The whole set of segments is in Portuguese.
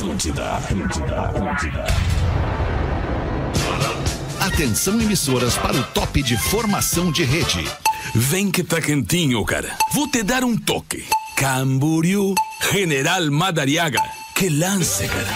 Atlântida, Atlântida, Atlântida. Atenção emissoras para o top de formação de rede. Vem que tá quentinho, cara. Vou te dar um toque. Camboriú, General Madariaga. Que lance, cara.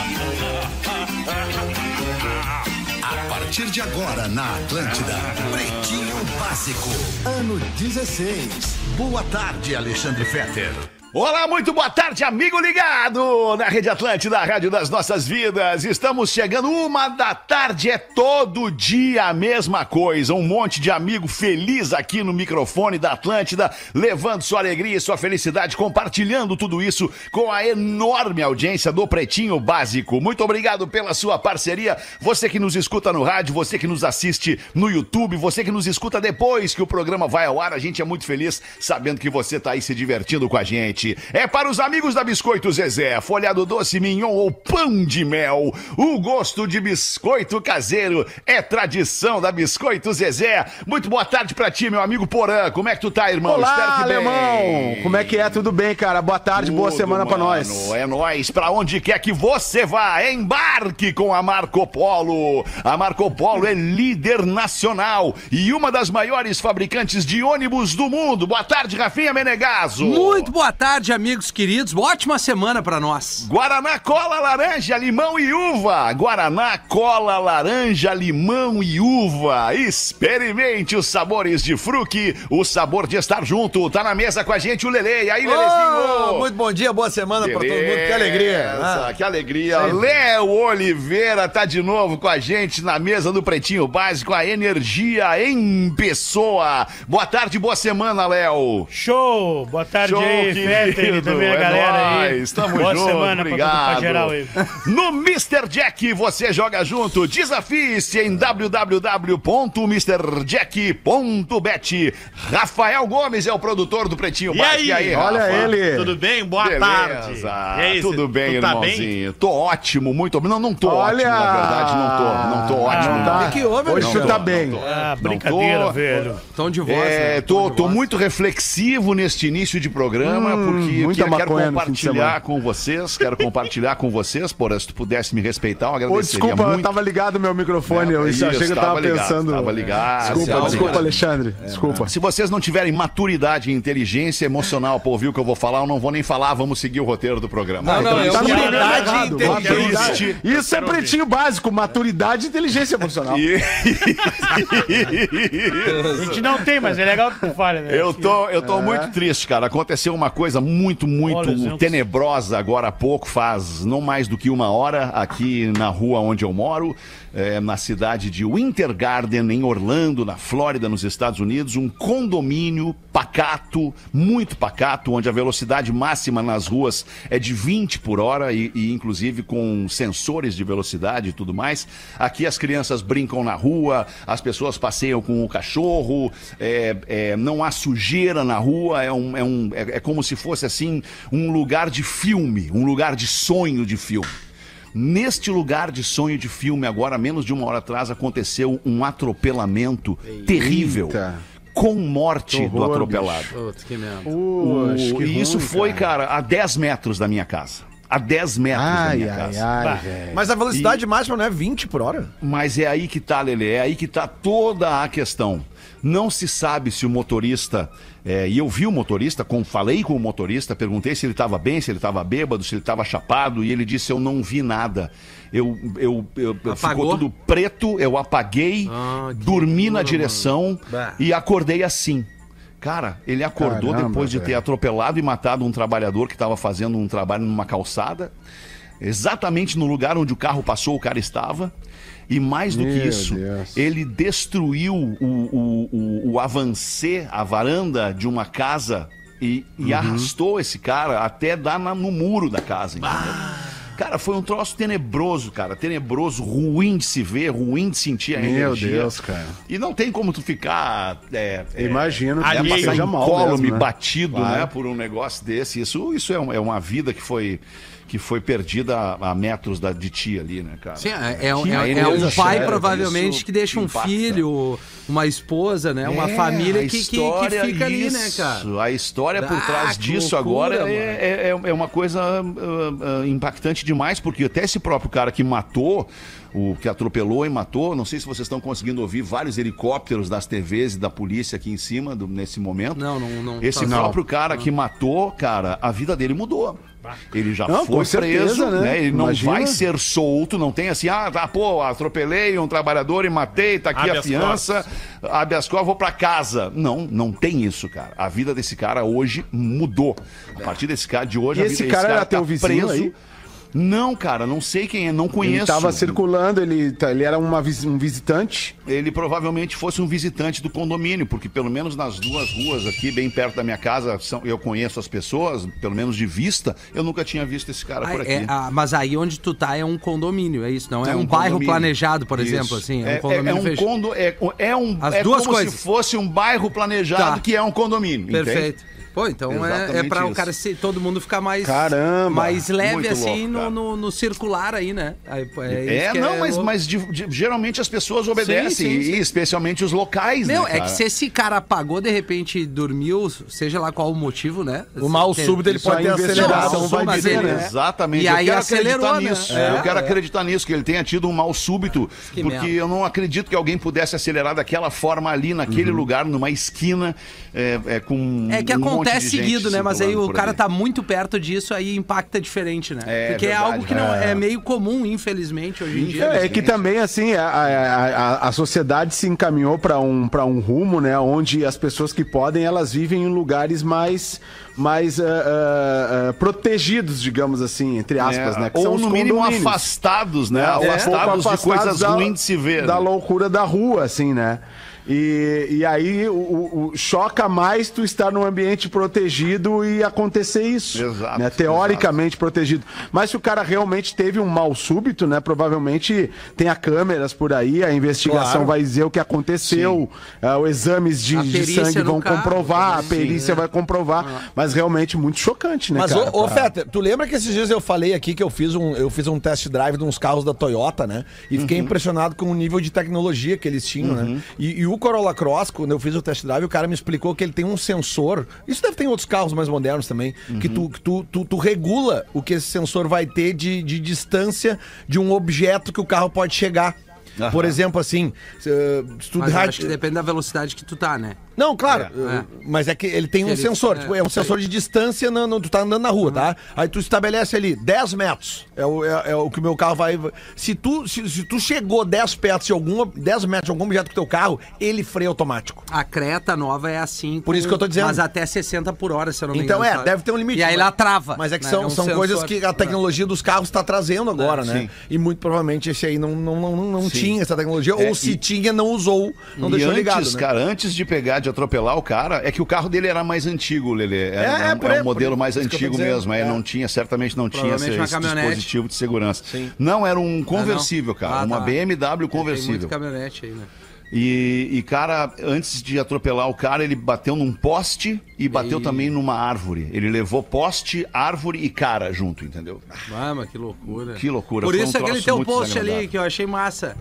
A partir de agora na Atlântida, Pretinho Básico, ano 16. Boa tarde, Alexandre Fetter. Olá, muito boa tarde, amigo ligado na Rede Atlântida, a Rádio das Nossas Vidas. Estamos chegando uma da tarde, é todo dia a mesma coisa. Um monte de amigo feliz aqui no microfone da Atlântida, levando sua alegria e sua felicidade, compartilhando tudo isso com a enorme audiência do Pretinho Básico. Muito obrigado pela sua parceria. Você que nos escuta no rádio, você que nos assiste no YouTube, você que nos escuta depois que o programa vai ao ar, a gente é muito feliz sabendo que você está aí se divertindo com a gente. É para os amigos da Biscoito Zezé, folhado doce, mignon ou pão de mel. O gosto de biscoito caseiro é tradição da Biscoito Zezé. Muito boa tarde para ti, meu amigo Porã. Como é que tu tá, irmão? Olá, alemão! Como é que é? Tudo bem, cara? Boa tarde, boa Tudo, semana pra mano. nós. É nóis. Pra onde quer que você vá, embarque com a Marco Polo. A Marco Polo é líder nacional e uma das maiores fabricantes de ônibus do mundo. Boa tarde, Rafinha Menegaso. Muito boa tarde, amigos queridos. Ótima semana pra nós. Guaraná, cola, laranja, limão e uva. Guaraná, cola, laranja, limão e uva. Experimente os sabores de fruque, o sabor de estar junto. Tá na mesa com a gente o Lele. E aí, Lelezinho? Ô, muito bom dia, boa semana pra todo mundo. Que alegria. Ah, Que alegria. Léo Oliveira tá de novo com a gente na mesa do Pretinho Básico, a energia em pessoa. Boa tarde, boa semana, Léo. Show! Boa tarde Show, aí, Querido. também a É galera aí. nóis, tamo Boa junto, semana pra, obrigado. pra geral aí. No Mr. Jack você joga junto. Desafie-se em www.mrjack.bet. Rafael Gomes é o produtor do Pretinho E Básico. aí? Olha Rafa? ele. Tudo bem? Boa Beleza. tarde. E aí, Tudo bem, tu tá irmãozinho? Tô ótimo, muito Não, não tô Olha! ótimo, na verdade, não tô. Não tô ótimo, Ah, não. Tá. que houve, Hoje tu tô, tá não bem. tô. Ah, Não brincadeira, tô. velho. Tom de voz, É, né? tô, de tô voz. muito reflexivo neste início de programa, Hum, porque eu muita quero, quero compartilhar com vocês, quero compartilhar com vocês, por se tu pudesse me respeitar, eu Ô, agradeceria desculpa, eu muito. tava ligado meu microfone. eu Isso, achei que eu tava, tava ligado, pensando. tava ligado, Desculpa, tava desculpa, ligado. Alexandre. Desculpa. Se vocês não tiverem maturidade e inteligência emocional pra ouvir o que eu vou falar, eu não vou nem falar, vamos seguir o roteiro do programa. Não, não, eu Tá no quero- programa Maturidade e inteligência. Maturidade. Isso é pretinho básico, maturidade e inteligência emocional. A gente não tem, mas é legal que tu fale, né? Eu tô, eu tô muito triste, cara. Aconteceu uma coisa muito, muito Olha, tenebrosa agora há pouco, faz não mais do que uma hora, aqui na rua onde eu moro, é, na cidade de Winter Garden, em Orlando, na Flórida, nos Estados Unidos, um condomínio pacato, muito pacato, onde a velocidade máxima nas ruas é de 20 por hora e, e inclusive com sensores de velocidade e tudo mais. Aqui as crianças brincam na rua, as pessoas passeiam com o cachorro, é, é, não há sujeira na rua, é, um, é, um, é, é como se fosse assim um lugar de filme, um lugar de sonho de filme. Neste lugar de sonho de filme, agora, menos de uma hora atrás, aconteceu um atropelamento terrível. Eita. Com morte horror, do atropelado. Putz, que merda. Que e isso ruim, foi, cara. a 10 metros da minha casa. A 10 metros da Ai, minha ai, casa. ai. Mas a velocidade máxima não é 20 por hora? Mas é aí que tá, Lele, é aí que tá toda a questão. Não se sabe se o motorista. É, e eu vi o motorista, com, falei com o motorista, perguntei se ele estava bem, se ele estava bêbado, se ele estava chapado, e ele disse: Eu não vi nada. Eu, eu, eu, ficou tudo preto, eu apaguei, Ah, dormi na direção e acordei assim. Cara, ele acordou Caramba, depois de ter atropelado e matado um trabalhador que estava fazendo um trabalho numa calçada, exatamente no lugar onde o carro passou, o cara estava. E mais do que Meu isso, Deus. ele destruiu o, o, o, avancê, a varanda de uma casa e, e Uhum. arrastou esse cara até dar na- no muro da casa. entendeu? Cara, foi um troço tenebroso, cara. Tenebroso, ruim de se ver, ruim de sentir a Meu energia. Deus, cara. E não tem como tu ficar. É, é, Imagino que é, alheio. passar seja mal colo mesmo, né? batido, Claro. né, por um negócio desse. Isso, isso é, um- é uma vida que foi, que foi perdida a, a metros da, de ti ali, né, cara? Sim, é, é um- Que é- é um pai, provavelmente, isso que deixa um impacta. filho, uma esposa, né? Uma É, família que, que- que, fica ali, né, isso, cara? A história por Ah, trás disso loucura, agora mano. é, é, é uma coisa ah, ah, impactante demais, porque até esse próprio cara que matou, o que atropelou e matou, não sei se vocês estão conseguindo ouvir vários helicópteros das TVs e da polícia aqui em cima do- nesse momento. Não, não, não. Esse tá- próprio cara que matou, cara, a vida dele mudou. Ele já Não, foi certeza, preso, né? né? Ele não Imagina. vai ser solto, não tem assim, ah, tá, pô, atropelei um trabalhador e matei, tá aqui a Habeas fiança, habeas corpus, vou pra casa. Não, não tem isso, cara. A vida desse cara hoje mudou. A partir desse cara de hoje, E a esse vida cara desse era teu vizinho aí? Não, cara, não sei quem é, não Ele conheço. tava circulando, ele, tá- ele era uma um visitante. Ele provavelmente fosse um visitante do condomínio, porque pelo menos nas duas ruas aqui, bem perto da minha casa, são- eu conheço as pessoas, pelo menos de vista, eu nunca tinha visto esse cara Ah, por aqui. é, ah, mas aí onde tu tá é um condomínio, é isso? Não é, É um, bairro condomínio. planejado, por Isso. exemplo, assim. É, É, um condomínio é um fechado. condo, é, é um As é duas como coisas. se fosse um bairro planejado Tá. que é um condomínio. entende? Pô, então é, é pra o cara se, todo mundo ficar mais. Caramba, Mais leve assim louco, no, no, no circular aí, né? Aí, É, que não, mas, louco. mas de- de- geralmente as pessoas obedecem, sim, e sim. especialmente os locais, Meu, né, é que se esse cara apagou, de repente dormiu, seja lá qual o motivo, né? O mal Tem- súbito ele pode aí ter acelerado. vai mas dizer, ele- né? Exatamente. E eu aí quero acelerou, acreditar né? nisso. É, eu quero é. acreditar nisso, que ele tenha tido um mal súbito, Que porque merda. eu não acredito que alguém pudesse acelerar daquela forma ali, naquele Uhum. lugar, numa esquina, é, é, com É que um monte acontece de gente seguido, né? Mas aí o cara ali. tá muito perto disso, aí impacta diferente, né? É, Porque é verdade, algo que não é. meio comum, infelizmente, hoje em dia. É, é que também, assim, a, a, a- a sociedade se encaminhou para um, pra um rumo, né? Onde as pessoas que podem, elas vivem em lugares mais, mais ah, ah, protegidos, digamos assim, entre aspas, É, né? Que ou no mínimo afastados, né? É, um pouco afastados de coisas da- ruins de se ver. Da né? loucura da rua, assim, né? E, e aí o, o- choca mais tu estar num ambiente protegido e acontecer isso. Exato, né? Teoricamente protegido. Mas se o cara realmente teve um mal súbito, né? Provavelmente tenha câmeras por aí, a investigação Claro. vai dizer o que aconteceu, ah, os exames de, A de sangue vão carro comprovar, a perícia sim, é. vai comprovar. Mas realmente muito chocante, né, Mas, cara? ô, ô Pra- Feta, tu lembra que esses dias eu falei aqui que eu fiz um, eu fiz um test drive de uns carros da Toyota, né? E fiquei impressionado com o nível de tecnologia que eles tinham, né? E, e o Corolla Cross, quando eu fiz o test drive, o cara me explicou que ele tem um sensor. Isso deve ter em outros carros mais modernos também. Que, tu, que tu, tu, tu regula o que esse sensor vai ter de, de distância de um objeto que o carro pode chegar. Por exemplo, assim, se, uh, se tu Mas acho que depende da velocidade que tu tá, né? Não, claro. É. uh, Mas é que ele tem um Ele- sensor. é, tipo, é um sensor de distância. No, no- tu tá andando na rua, tá? Aí tu estabelece ali 10 metros. É o, é, é o que o meu carro vai. Se tu, se, se tu chegou 10 metros de algum, 10 metros de algum objeto com o teu carro, ele freia automático. A Creta nova é assim. Por isso que eu tô dizendo. Mas até 60 por hora, se eu não me Então engano. é, sabe? deve ter um limite. E aí ela trava. Mas é que né? são, um são sensor. coisas que a tecnologia dos carros está trazendo agora, É, né? sim. E muito provavelmente esse aí não, não, não, não tinha essa tecnologia. É, ou se e- tinha, não usou, não e deixou antes, ligado. né? cara, antes de pegar, de atropelar o cara, é que o carro dele era mais antigo, Lelê. Era, É, é, é, um- é um modelo mais antigo mesmo. É, É. Não tinha, certamente não tinha esse, esse dispositivo de segurança. Não, era um conversível, cara. Ah, uma tá. BMW Tem conversível. muito caminhonete aí, né? E, e, cara, antes de atropelar o cara, ele bateu num poste e bateu E- também numa árvore. Ele levou poste, árvore e cara junto, entendeu? Ah, mas que loucura. Que loucura, Por foi um isso aquele troço teu muito post ali que eu achei massa.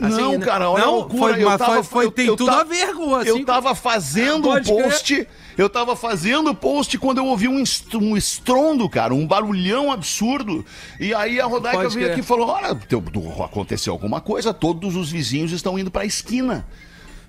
Não, né? cara, olha a não, loucura. Foi, eu tava, foi, foi- eu- tem eu tudo ta- a ver com assim. Eu tava fazendo o Pode crer. post, eu tava fazendo o post quando eu ouvi um, um estrondo, cara, um barulhão absurdo. E aí a Rodaica Pode veio crer. aqui e falou: olha, teu- aconteceu alguma coisa, todos os vizinhos estão indo pra esquina.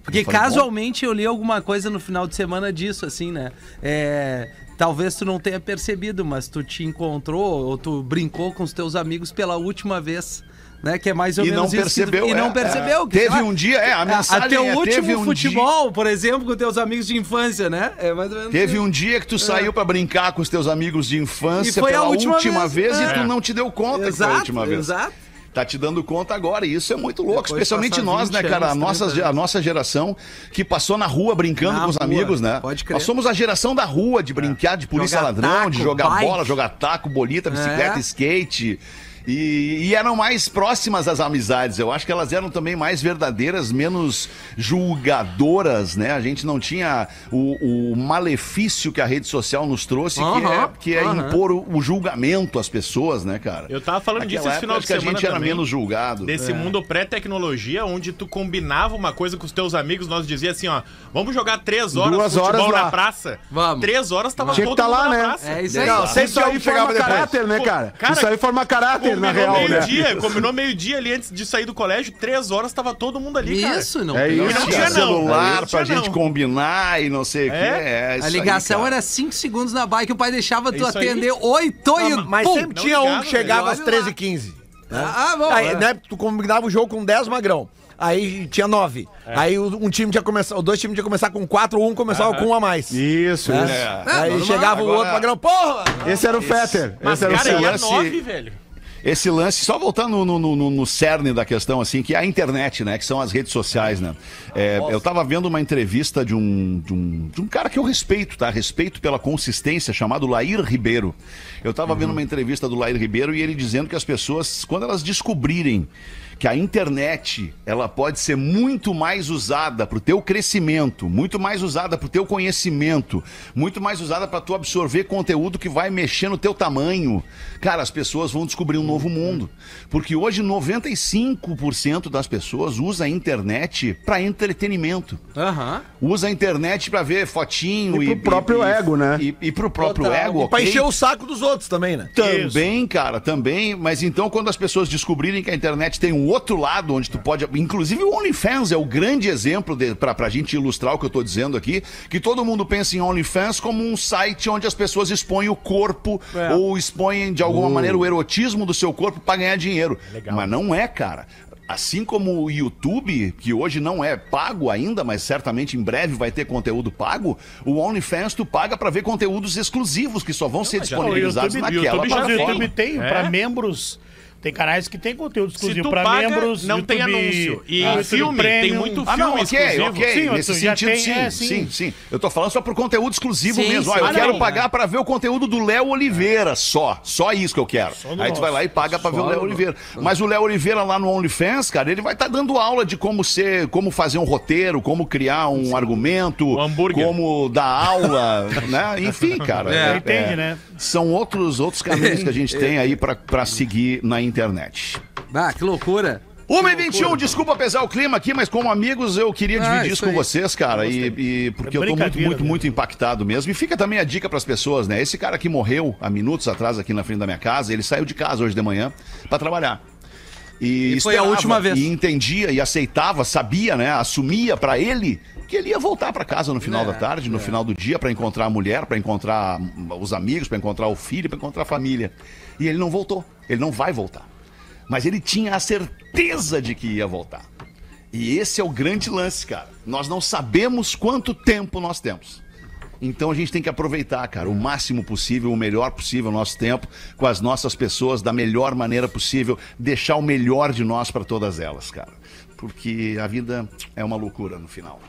Porque Eu falei, casualmente eu li alguma coisa no final de semana disso, assim, né? É, talvez tu não tenha percebido, mas tu te encontrou ou tu brincou com os teus amigos pela última vez. Né, que é mais ou E menos não isso que percebeu, e não é, percebeu. é. que, Teve lá, um dia, é, a mensagem Até o é, último teve um futebol, por exemplo, com teus amigos de infância, né? É mais ou menos Teve isso. um dia que tu saiu pra brincar com os teus amigos de infância E foi a pela última última, vez. vez, É. e tu não te deu conta que foi a Exato, última vez. exato. Tá te dando conta agora, e isso é muito louco, Depois especialmente nós, 20 né, cara? A anos, nossa, 30 a nossa geração que passou na rua brincando Na com os rua, amigos, né? pode crer. Nós somos a geração da rua, de brincar de polícia Jogar ladrão, de taco, jogar bike. bola, jogar taco, bolita, bicicleta, É. skate. E, e eram mais próximas as amizades. Eu acho que elas eram também mais verdadeiras, menos julgadoras, né? A gente não tinha o, o malefício que a rede social nos trouxe, que é, que é aham. impor o, o julgamento às pessoas, né, cara? Eu tava falando Naquela disso esse final acho de que a semana gente era também. menos julgado. Desse mundo pré-tecnologia, onde tu combinava uma coisa com os teus amigos, nós dizia assim, ó, vamos jogar três horas Duas futebol horas lá. na praça. Vamos. Três horas tava Tinha que todo tá mundo lá, na né? praça. É isso aí. Não, Isso aí um chegava forma depois. caráter, né, cara, Isso aí forma caráter, na Combinou real, né? meio-dia, combinou meio-dia ali antes de sair do colégio, três horas tava todo mundo ali, cara. Isso, não É isso. não Tinha tinha celular Não pra tinha gente não. combinar e não sei o É? que. É, A isso aí, ligação cara. era 5 segundos na bike, o pai deixava tu aí. atender 8 e Não, mas pum. sempre tinha um que chegava às velho. Olha lá. 13h15. Ah, bom. Aí, é. né, tu combinava o jogo com 10 magrão. Aí tinha 9. Aí o- um time tinha começado, os dois times tinham que começar com 4, um começava com um a mais. Isso, né? isso. É. Aí normal. chegava o outro magrão, porra! Esse era o Fetter. Mas, Esse era o cara, seu. ia lance- nove, velho. Esse lance, só voltando no, no, no- no cerne da questão, assim, que é a internet, né? Que são as redes sociais, né? É, eu tava vendo uma entrevista de um, de, um, de um cara que eu respeito, tá? Respeito pela consistência, chamado Lair Ribeiro. Eu tava vendo uma entrevista do Lair Ribeiro e ele dizendo que as pessoas, quando elas descobrirem que a internet ela pode ser muito mais usada para o teu crescimento, muito mais usada para o teu conhecimento, muito mais usada para tu absorver conteúdo que vai mexer no teu tamanho. Cara, as pessoas vão descobrir um novo mundo, porque hoje 95% das pessoas usa a internet para entretenimento. Aham. Usa a internet para ver fotinho E pro próprio ego, né? E, e pro próprio Total. ego, E pra ok? encher o saco dos outros também, né? Também, cara, também. Mas então, quando as pessoas descobrirem que a internet tem um outro lado onde tu pode. Inclusive, o OnlyFans é o grande exemplo de, pra, pra gente ilustrar o que eu tô dizendo aqui. Que todo mundo pensa em OnlyFans como um site onde as pessoas expõem o corpo ou expõem de alguma maneira o erotismo do seu corpo pra ganhar dinheiro. Mas não é, cara. Assim como o YouTube, que hoje não é pago ainda, mas certamente em breve vai ter conteúdo pago, o OnlyFans tu paga pra ver conteúdos exclusivos que só vão ser O disponibilizados YouTube, naquela o plataforma. YouTube tem, É. pra membros, tem canais que tem conteúdo exclusivo paga, membros. não tem YouTube, anúncio. E ah, filme, tem muito Ah, não, filme ok, exclusivo. ok. Sim, Nesse sentido, tem- sim, é, sim, sim. sim, Eu tô falando só por conteúdo exclusivo Sim, mesmo. Ah, sim. eu Ah, quero não, pagar pra ver o conteúdo do Léo Oliveira só. Só isso que eu quero. Aí tu vai lá e paga pra ver o Léo Oliveira. Mas o Léo Oliveira lá no OnlyFans, cara, ele vai estar dando aula de como ser, como fazer um roteiro, como criar um argumento, O hambúrguer. como dar aula, né? Enfim, cara. É. Entende, né? São outros, outros caminhos que a gente tem aí pra seguir na internet. Ah, que loucura. 1 e 21 desculpa pesar o clima aqui, mas como amigos eu queria Ah, dividir isso isso com aí. vocês, cara, e, e porque É eu tô muito, muito, né? muito impactado mesmo. E fica também a dica pras pessoas, né? Esse cara que morreu há minutos atrás aqui na frente da minha casa, ele saiu de casa hoje de manhã pra trabalhar. E, E foi a última vez. E entendia e aceitava, sabia, né? Assumia pra ele que ele ia voltar pra casa no final É, da tarde, no final do dia, pra encontrar a mulher, pra encontrar os amigos, pra encontrar o filho, pra encontrar a família. E ele não voltou. Ele não vai voltar. Mas ele tinha a certeza de que ia voltar. E esse é o grande lance, cara. Nós não sabemos quanto tempo nós temos. Então a gente tem que aproveitar, cara, o máximo possível, o melhor possível o nosso tempo, com as nossas pessoas, da melhor maneira possível, deixar o melhor de nós para todas elas, cara. Porque a vida é uma loucura no final.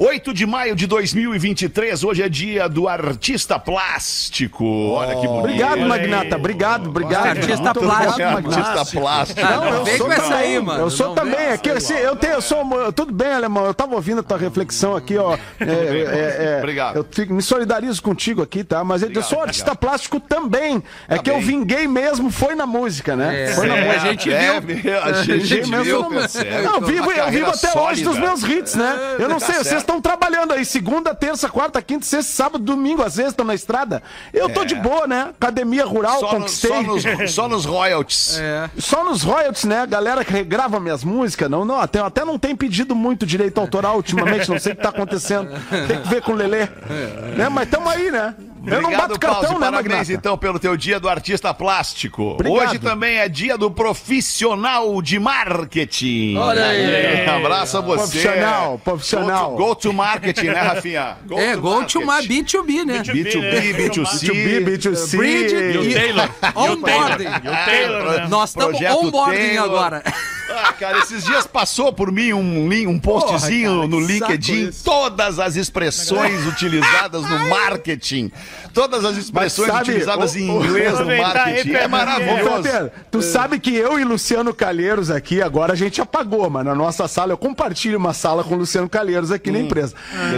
8 de maio de 2023, hoje é dia do artista plástico. Olha que bonito. Obrigado, Magnata. Obrigado, obrigado. Artista Muito plástico. É, obrigado, artista plástico. Ah, não, vem com essa aí, mano. Eu sou Não também, vem é que assim, eu tenho, eu sou, tudo bem, alemão, eu tava ouvindo a tua reflexão aqui, ó. é, é, é, Obrigado. Eu fico- me solidarizo contigo aqui, tá? Mas eu sou artista plástico também. É Tá que eu bem. vinguei mesmo, foi na música, né? É, foi na é, música. a gente É, viu. a gente Vinguei viu, mesmo. Não, eu vivo, eu vivo até hoje dos sólida. meus hits, né? Eu não Tá sei, vocês estão trabalhando aí, segunda, terça, quarta, quinta, sexta, sábado, domingo, às vezes estão na estrada. Eu tô de boa, né? Academia rural, Só, no- conquistei. só nos, só nos royalties. É. Só nos royalties, né? A galera que regrava minhas músicas, não, não, até, até não tem pedido muito direito autoral ultimamente, não sei o que tá acontecendo. Tem que ver com o Lelê. Né? Mas tamo aí, né? Eu não Obrigado, bato cartão, Pause, né, Parabéns, então, pelo teu dia do artista plástico. Obrigado. Hoje também é dia do profissional de marketing. Olha aí. Abraço a você. Profissional, profissional. Go to, go to marketing, né, Rafinha? Go É, go to my marketing. B2B, né? B2B, B2C. B2B, B2C. Bridge E o Taylor. Onboarding. E o Taylor, né? Nós estamos onboarding Taylor. Agora. cara, esses dias passou por mim um, link- um postzinho Porra, cara, no LinkedIn, todas as expressões utilizadas no marketing. Todas as expressões sabe, utilizadas o- em o- inglês no Aproveitar aí, marketing. É Pedro, Ô, maravilhoso. Fetter, tu sabe que eu e Luciano Calheiros aqui, agora a gente apagou, mas na nossa sala, eu compartilho uma sala com o Luciano Calheiros aqui Hum. na empresa.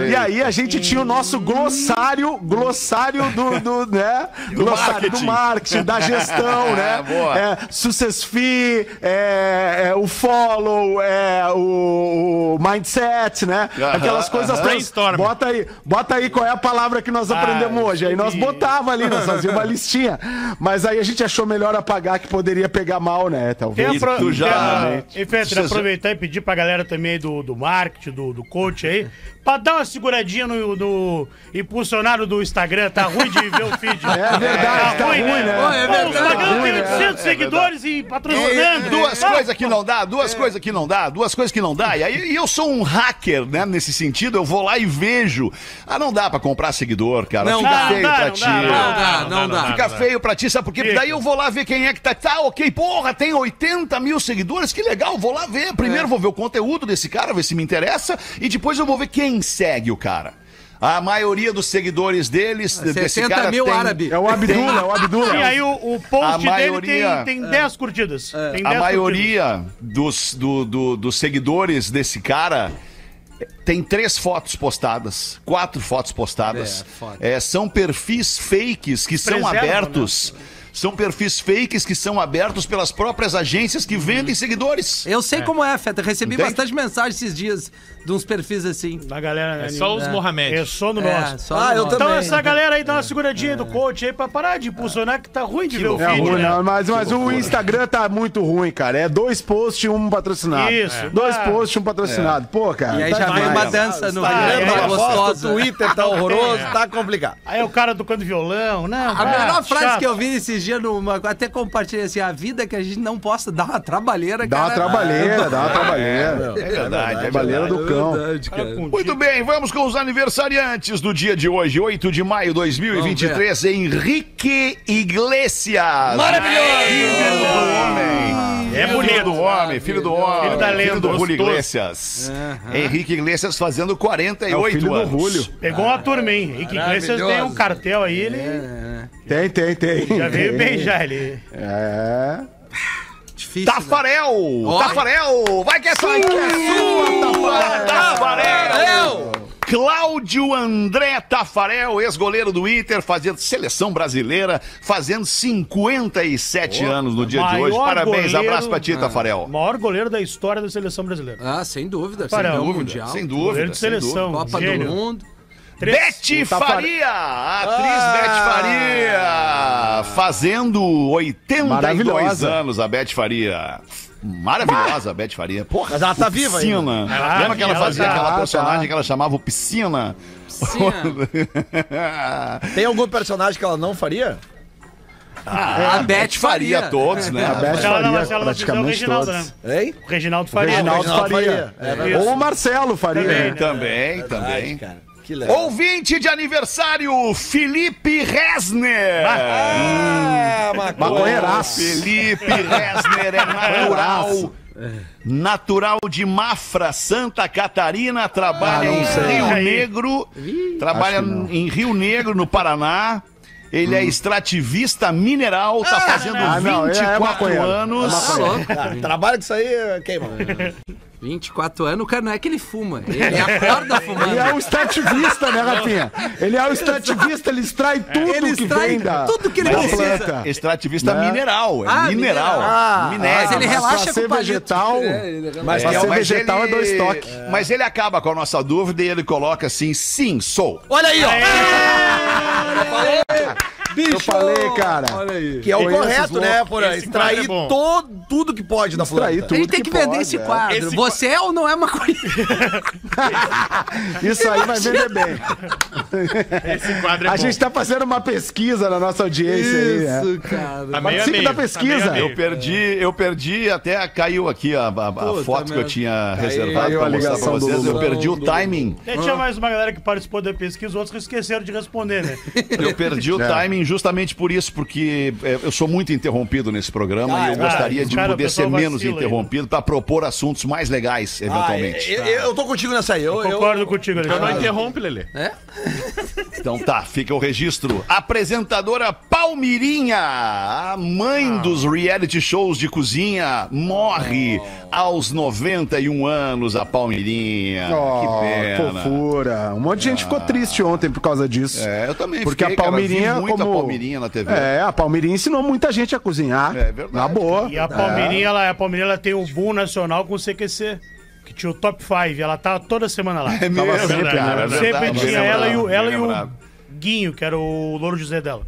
E aí a gente tinha o nosso glossário, glossário do, do, né? glossário marketing. do marketing, da gestão, né? Boa. É, success fee, é, é, o follow, é, o, o mindset, né? Aquelas coisas aham. todas. Brainstorm. Bota aí, bota aí qual é a palavra que nós aprendemos hoje. Aí nós botava ali, nós fazíamos uma listinha. Mas aí a gente achou melhor apagar que poderia pegar mal, né? Talvez. apro... tu já- E, Você- aproveitar e pedir pra galera também do, do marketing, do, do coach aí, pra dar uma seguradinha no, no impulsionário do Instagram. Tá ruim de ver o feed. É verdade, tá ruim, né? Pô, é o verdade. Instagram Tá ruim, tem né? 800 seguidores e patrocinando. Duas Ah, coisas que não dá, duas coisas que não dá, duas coisas que não dá. E aí e eu sou um hacker, né? Nesse sentido, eu vou lá e vejo. Ah, não dá pra comprar seguidor, cara. Não Fica dá, feio não dá, pra não ti. dá, não Não dá, não dá. Fica feio pra ti, sabe por quê? Porque Fica. daí eu vou lá ver quem é que tá. Tá, ok, porra, tem 80 mil seguidores, que legal, vou lá ver. Primeiro vou ver o conteúdo desse cara, ver se me interessa, e depois eu vou ver quem segue o cara. A maioria dos seguidores deles, desse 60 cara mil tem- árabe. É o Abdullah, é o Abdullah. E aí o, o post A dele maioria- tem, tem 10 curtidas. Tem 10 A maioria dos, do- do- dos seguidores desse cara tem três fotos postadas, quatro fotos postadas. É. É, são perfis fakes que são Preserva, abertos. São perfis fakes que são abertos pelas próprias agências que vendem seguidores. Eu sei como é, Feta. Recebi Entende? bastante mensagem esses dias de uns perfis assim. Da galera, né? É só os Mohamed. É só no É, nosso. só Ah, no eu nosso. Então também. essa galera aí dá uma seguradinha do coach aí pra parar de impulsionar que tá ruim de ver o É feed, ruim, né? mas, mas o Instagram tá muito ruim, cara. É dois posts e um patrocinado. Isso. Dois Ah. posts e um patrocinado. Pô, cara. E aí tá já vem uma dança no Ah, é, tá é, Foto, gostosa. Twitter tá horroroso, tá complicado. Aí o cara tocando violão, não. A melhor frase que eu vi esses dias, numa, até compartilhei assim, a vida que a gente não possa dar uma trabalheira, Dá uma cara. trabalheira, dá uma trabalheira. É verdade, é Trabalheira do cão. Verdade, cara. Muito bem, vamos com os aniversariantes do dia de hoje, 8 de maio de 2023, Henrique Iglesias. Maravilhoso! Filho do homem. É Filho bonito. do homem, filho do homem. Filho da lenda, do Julio. Iglesias. Henrique Iglesias fazendo 48 É o filho do anos. Julio. Pegou uma turma, hein? Henrique Iglesias tem um cartel aí, ele Tem, tem, tem. já veio bem já. Ele... É. Difícil, né? Tafarel! Olha. Tafarel! Vai que é sua! Tafarel! Tafarel! Cláudio André Tafarel, ex-goleiro do Inter, fazendo seleção brasileira, fazendo 57 anos no dia de hoje. Parabéns, goleiro- abraço pra ti, Tafarel. Maior goleiro da história da seleção brasileira. Ah, sem dúvida. Para, campeão dúvida, mundial. Sem Goleiro dúvida. de sem seleção. Copa Gênio. do Mundo. Três- Bete Faria, a atriz Bete Faria, fazendo 82 Maravilhosa. anos, a Bete Faria. Maravilhosa a Bete Faria. Porra, Mas ela tá o viva Piscina. Ah, Lembra que ela ela fazia tá. aquela Ah, personagem tá. que ela chamava o Piscina? Sim, Tem algum personagem que ela não faria? a Beth faria. todos, né? A Beth não, faria não fizer o praticamente Reginaldo, todos. né? Hein? O Reginaldo Faria. Reginaldo Reginaldo Faria. Faria. É verdade. Ou o Marcelo faria. Também, né? né? Também, também. Cara, que legal. Ouvinte de aniversário, Felipe Resner. Ah, Maconheiraço. Felipe Resner é natural. Natural de Mafra, Santa Catarina, trabalha Ah, em sei. Rio. Negro, trabalha que não. em Rio Negro, no Paraná. Ele é extrativista mineral, tá fazendo Ah, não, é- é 24 maconheiro. anos. Louco. Ah, trabalho com isso aí, queima. 24 anos, o cara não é que ele fuma. Ele acorda fumando. Ele é o estativista, né, Rafinha? Ele é o estativista, ele extrai tudo Ele que extrai vem da, tudo que ele da precisa. planta. Extrativista Né? mineral, é Ah, mineral. mineral. Ah, minério. Mas ele mas relaxa pra com ser o palito. vegetal- É. Mas pra ser vegetal é dois toques. Mas ele acaba com a nossa dúvida e ele coloca assim: sim, sou. Olha aí, ó. Eu falei, cara. Olha aí. Que é o correto, né. Porã? Esse quadro Extrair é bom. todo, tudo que pode da planta. Extrair tudo Ele tem que, vender pode, esse é. quadro. Esse Você é ou não é maconheiro? Isso aí vai vender bem. Esse quadro é A bom. gente tá fazendo uma pesquisa na nossa audiência aí. né? Isso, cara. Tá meio a Participe meio, da tá pesquisa. meio a meio. Eu perdi, eu perdi, até caiu aqui a, a- a foto que eu merda. tinha reservado caiu a pra mostrar pra ligação do vocês. Eu perdi o timing. Até tinha mais uma galera que participou da pesquisa, outros que esqueceram de responder, né? Eu perdi o É. timing justamente por isso, porque é, eu sou muito interrompido nesse programa Ah, e eu é gostaria de cara, poder ser menos aí, interrompido para propor assuntos mais legais, Ah, eventualmente. eu, eu- eu tô contigo nessa aí. Eu, eu- Concordo contigo, Então não Alexandre. interrompe, Lelê. Então tá, fica o registro. Apresentadora Palmirinha, a mãe dos reality shows de cozinha, morre aos 91 anos, a Palmirinha. Oh, que pena. fofura. Um monte de gente ficou triste ontem por causa disso. É, eu também Porque fiquei, a cara, Palmirinha, vi muito como... a Palmirinha na TV. É, a Palmirinha ensinou muita gente a cozinhar. É verdade. Na boa. E a Palmeirinha, ela, a Palmeirinha ela tem o boom nacional com o CQC. Que tinha o top 5. Ela tava toda semana lá. É mesmo, sempre, cara, é Sempre verdade, tinha ela e o, ela e o. Guinho, que era o Louro José dela.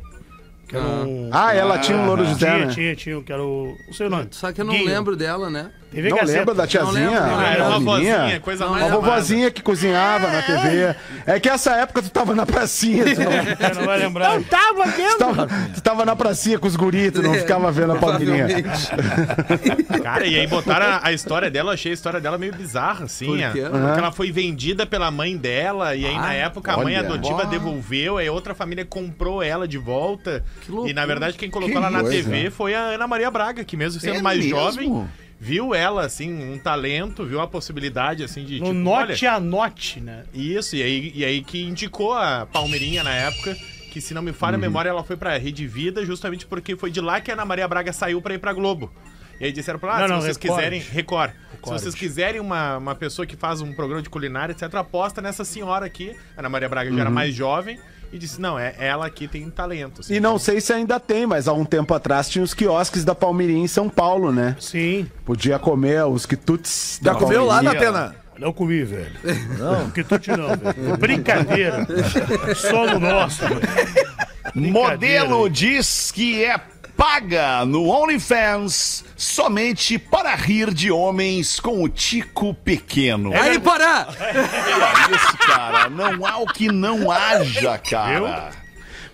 Um... Ah, ela tinha um louro José, tinha, né? tinha, tinha, que era o. O seu nome. Só que eu não Guinho. lembro dela, né? TV Não Gazeta. lembra da tiazinha? lembro, não a lembro. Era uma menininha? vozinha, coisa mais Uma vovozinha que cozinhava na TV. É que essa época tu tava na pracinha, tu não, É, não vai lembrar. tu tava, tu tava na pracinha com os guris, tu não ficava vendo a Palmirinha. Cara, e aí botaram a, a história dela, eu achei a história dela meio bizarra, assim. Por é, quê? Porque ela foi vendida pela mãe dela, e aí na época a mãe olha. adotiva devolveu, aí outra família comprou ela de volta. E na verdade quem colocou Que ela na coisa. TV foi a Ana Maria Braga, que mesmo sendo É mais mesmo? jovem, viu ela, assim, um talento, viu a possibilidade, assim, de. No tipo, Note olha, a Note, né? Isso, e aí, e aí que indicou a Palmeirinha na época. Que se não me falha a memória, ela foi pra Rede Vida, justamente porque foi de lá que a Ana Maria Braga saiu pra ir pra Globo. E aí disseram pra ela, ah, Não, se não, vocês Record. quiserem. Record. Se vocês quiserem uma, uma pessoa que faz um programa de culinária, etc., aposta nessa senhora aqui. A Ana Maria Braga já era mais jovem. E disse: não, é ela aqui tem talento. assim. E não sei se ainda tem, mas há um tempo atrás tinha os quiosques da Palmirinha em São Paulo, né? Sim. Podia comer os quitutes Já da comeu lá. Datena? Não comi, velho. Não. Que tu te não, velho. Brincadeira. Solo nosso, velho. Modelo diz que é paga no OnlyFans somente para rir de homens com o tico pequeno. Aí, Porã! É isso, cara. Não há o que não haja, cara.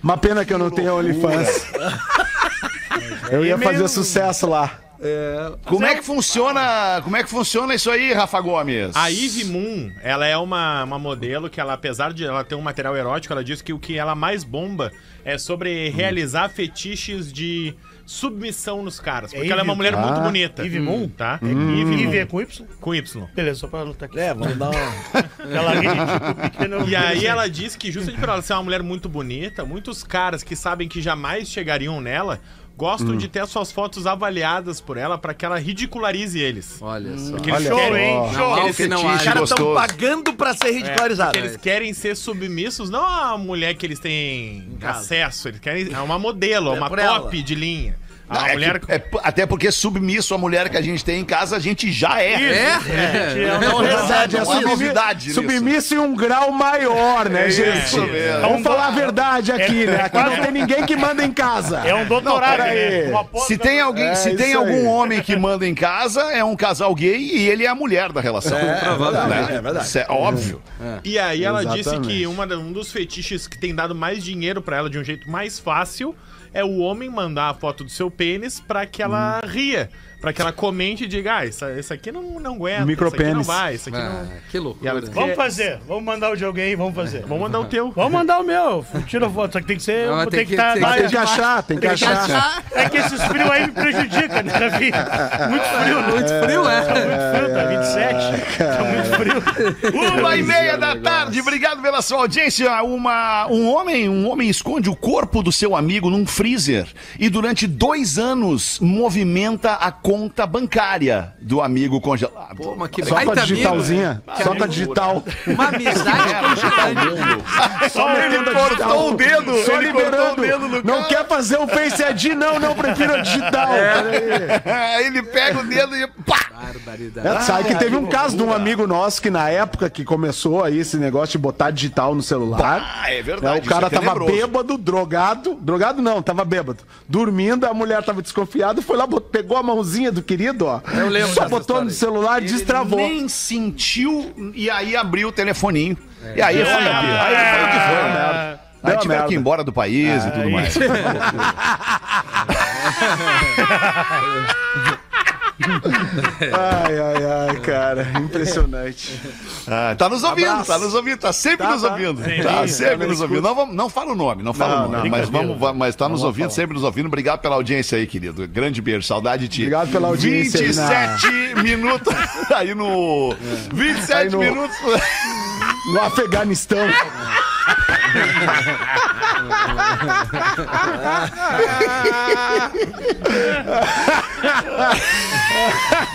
Uma pena que eu não tenho OnlyFans. Eu ia fazer sucesso lá. Como é que funciona? Como é que funciona isso aí, Rafa Gomes? A Ivy Moon, ela é uma, uma modelo que ela, apesar de ela ter um material erótico, ela diz que o que ela mais bomba é sobre realizar fetiches de submissão nos caras. Porque É ela é uma mulher Ah. muito bonita. Ivy Moon? Tá? Ivy Ivy é com Y? Com Y. Beleza, só pra anotar aqui. É, vamos dar uma... Aquela rede tipo pequena. E aí ela diz que justamente por ela ser uma mulher muito bonita, muitos caras que sabem que jamais chegariam nela gostam de ter as suas fotos avaliadas por ela pra que ela ridicularize eles. Olha só. Porque eles Olha querem, só. Show. que não Os caras estão pagando pra ser ridicularizados. Porque eles querem ser submissos, não a mulher que eles têm acesso, eles querem é uma modelo, É uma top ela. de linha. Não, A é mulher que- é até porque submisso a mulher que a gente tem em casa, a gente já é. É? Não recebe Não há assim. novidade. Submisso em um grau maior, né, gente? Vamos falar a verdade aqui, É- né? é Aqui não tem ninguém que manda em casa. É um doutorado, peraí. né? Se tem alguém, É se tem algum aí. homem que manda em casa, é um casal gay e ele é a mulher da relação. É, Provavelmente. verdade, é verdade. Isso é óbvio. E aí ela disse Exatamente. que uma um dos fetiches que tem dado mais dinheiro pra ela de um jeito mais fácil é o homem mandar a foto do seu pênis pra que ela ria, Pra que ela comente e diga, ah, isso, isso aqui não, não aguenta, Micropênis. isso aqui não vai, isso aqui Ah, não... que loucura. ela- Vamos fazer. Vamos mandar o de alguém, vamos fazer. Vamos mandar o teu. Vamos mandar o meu. Tira a foto. Só que tem que ser. Não, tem, que estar. tem que tem que achar, tem que achar. É que esses frios aí me prejudicam, né, Rafinha? Muito frio, né? Muito frio, Tá é? muito frio, tá 27. Tá muito frio. Uma e meia da tarde, obrigado pela sua audiência. Uma, um homem, um homem esconde o corpo do seu amigo num freezer e durante dois anos movimenta a conta bancária do amigo congelado. Pô, mas que Só com a digitalzinha. amigo. Só com a digital. Uma amizade constante. Só metendo a digital. cortou o dedo, Só ele liberando. o dedo no Não cara. quer fazer o Face ID? Não, não, prefiro a digital. Peraí. ele pega o dedo e pá! Barbaridade. É, sabe que teve um caso de um amigo nosso que na época que começou aí esse negócio de botar digital no celular, Ah, é é, verdade. o cara é tava bêbado, drogado, drogado não, tava bêbado, dormindo, a mulher tava desconfiada, foi lá, pegou a mãozinha do querido, ó, Eu lembro só botou no celular, Ele destravou. nem sentiu e aí abriu o telefoninho. E aí foi, a- aí foi o que foi, né? Aí Deu tiveram merda. que ir embora do país e tudo mais. Ai, ai, ai, cara. Impressionante. Ah, tá nos ouvindo, Abraço. tá nos ouvindo, tá sempre Tá, nos tá. ouvindo. Tá sim, sempre tá nos ouvindo. Não, vamos- não fala o nome, não fala Não, o nome, não, mas, vamos, va- mas tá nos ouvindo, vou sempre nos ouvindo. Obrigado pela audiência aí, querido. Grande beijo, saudade de ti. Obrigado pela audiência aí na- 27 minutos aí no. 27 Aí no- minutos. No Afeganistão.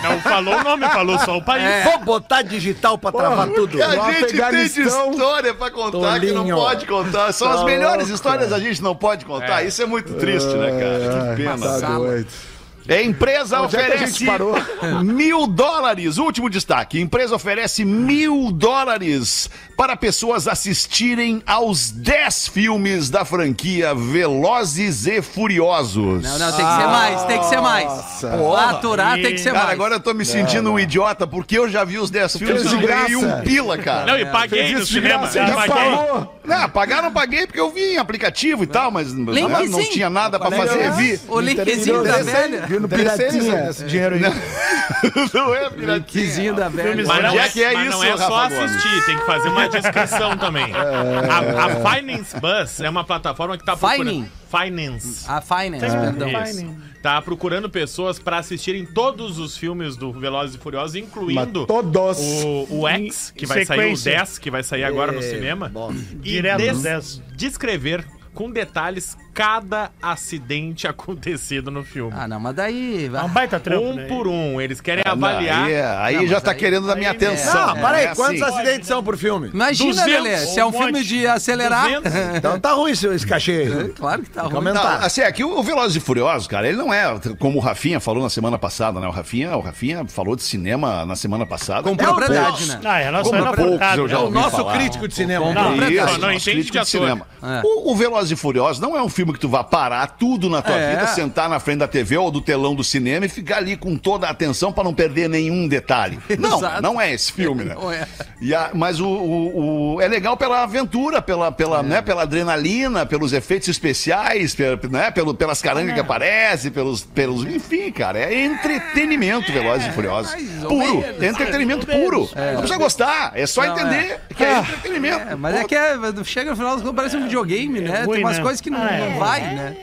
Não falou o nome, falou só o país. Vou botar digital pra travar tudo. A gente tem de história pra contar que não Tolinho. pode contar. São as Tá melhores louco, histórias a gente não pode contar. Isso é muito triste, né, cara? Que pena. Tá doido. É, empresa Onde é oferece parou? mil dólares. Último destaque. Empresa oferece mil dólares para pessoas assistirem aos 10 filmes da franquia Velozes e Furiosos. Não, não, tem que ser mais, tem que ser mais. Pra aturar tem que ser Cara, mais. agora eu tô me sentindo um idiota porque eu já vi os 10 filmes e ganhei um pila, cara. Não, e paguei no isso de cinema. graça, Já já paguei. falou. Não, pagar não paguei porque eu vi em aplicativo e tal, mas não Linkzinho. tinha nada pra fazer. Vi. O linkzinho da velha. Viu no Piratinha? esse dinheiro aí. Não é, piratinha. Linkzinho da velha. Mas não Onde é, é que é mas isso, não é só Rafa Gomes? assistir, tem que fazer uma descrição também. A, a Finance Bus é uma plataforma que tá procurando... Fining. Finance. A Finance, perdão. Isso. Tá procurando pessoas pra assistirem todos os filmes do Velozes e Furiosos, incluindo todos. o, o X, que vai sair o sequência. 10, que vai sair agora no cinema. E Direto des- nos 10. descrever com detalhes cada acidente acontecido no filme. Ah, não, mas daí. É um baita trampo, um né? por um. Eles querem Não, avaliar. Aí, aí Não, já tá aí- querendo da minha aí- atenção. Não, para aí, É quantos assim. acidentes são por filme? Imagina, 200, Lelê, se é um um filme monte. de acelerar. 200. Então tá ruim esse, esse cachê aí. claro que tá ruim. Não, Comentar. assim, é que o Velozes e Furiosos, cara, ele não é como o Rafinha falou na semana passada, né? O Rafinha, o Rafinha falou de cinema na semana passada. Com É, propriedade, né? Ah, é nossa, Como é poucos eu já É o ouvi nosso falar. crítico de cinema. Não, Não, nosso entende crítico de cinema. É. O, o Velozes e Furiosos não é um filme que tu vai parar tudo na tua É. vida, sentar na frente da TV ou do telão do cinema e ficar ali com toda a atenção pra não perder nenhum detalhe. Não, Exato. não é esse filme, né? Não é. E a- mas o, o- o- é legal pela aventura, pela, pela, né, pela adrenalina, pelos efeitos especiais, pe- né, pelo, pelas carangas que aparecem, pelos, pelos. Enfim, cara, é entretenimento, Velozes e Furiosos. mais ou Puro. menos. É entretenimento puro. Não precisa gostar, é só Não, entender que é entretenimento. É, mas é que é, chega no final parece um videogame, né? ruim, Tem umas né? coisas que não, Ah, é. Não vai, né?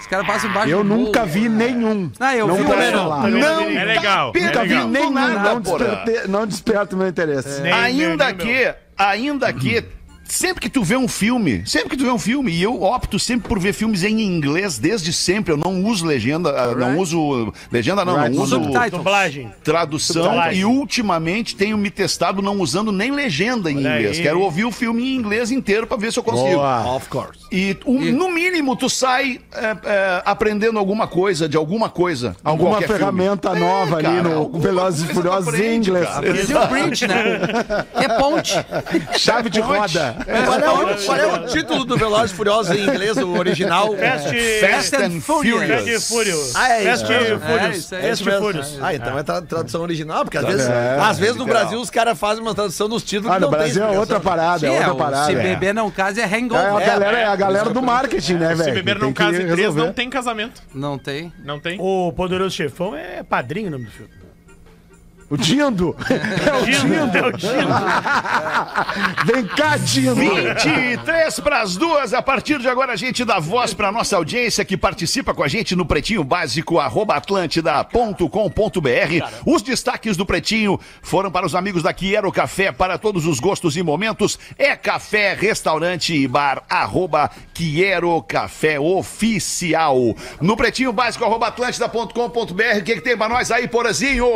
Os caras passam embaixo Eu do nunca vi nenhum. Ah, eu não vi posso também não. falar. Também Não, É legal, tá é Nunca vi legal. nenhum, nada, não, porra. desperte- não desperta o meu interesse. Nem ainda que, ainda que sempre que tu vê um filme, sempre que tu vê um filme, e eu opto sempre por ver filmes em inglês desde sempre, eu não uso legenda, ah, não Right. uso legenda não, Right. não uso Subtitles. Dublagem. tradução Subtitles. e ultimamente tenho me testado não usando nem legenda em Olha inglês. aí. Quero ouvir o filme em inglês inteiro pra ver se eu consigo. Boa. Of course. E um- no mínimo tu sai é, é, aprendendo alguma coisa de alguma coisa. Alguma qualquer filme. ferramenta É, nova ali cara, no Velozes e Furiosos em inglês. cara. Brasil Bridge, né? É ponte. Chave de roda. Qual é, o, qual é o título do Velozes Furiosos em inglês, o original? Fast, Fast and Furious. Fast Furious. Ah, é isso. Fast É, Furious. isso. É Fast isso mesmo. Furious. Ah, então é tra- tradução original, porque às vezes, É, às vezes no. Brasil os caras fazem uma tradução nos títulos Ah, que no Brasil é outra parada, Sim, é é, outra parada. se É. beber não casa é É a hangover. galera, é a galera do marketing, né, velho? Se beber não casa em três, não tem casamento. Não tem. Não tem. O Poderoso Chefão é padrinho o nome do filme. O Dindo. É o Dindo, é o Dindo. Vem cá, Dindo. 23 para as duas. A partir de agora, a gente dá voz para nossa audiência que participa com a gente no Pretinho Básico, arroba atlântida.com.br. Os destaques do Pretinho foram para os amigos da Quiero Café, para todos os gostos e momentos. É café, restaurante e bar, arroba Quiero Café Oficial. No Pretinho Básico, arroba atlântida.com.br. O que, que tem para nós aí, Porazinho?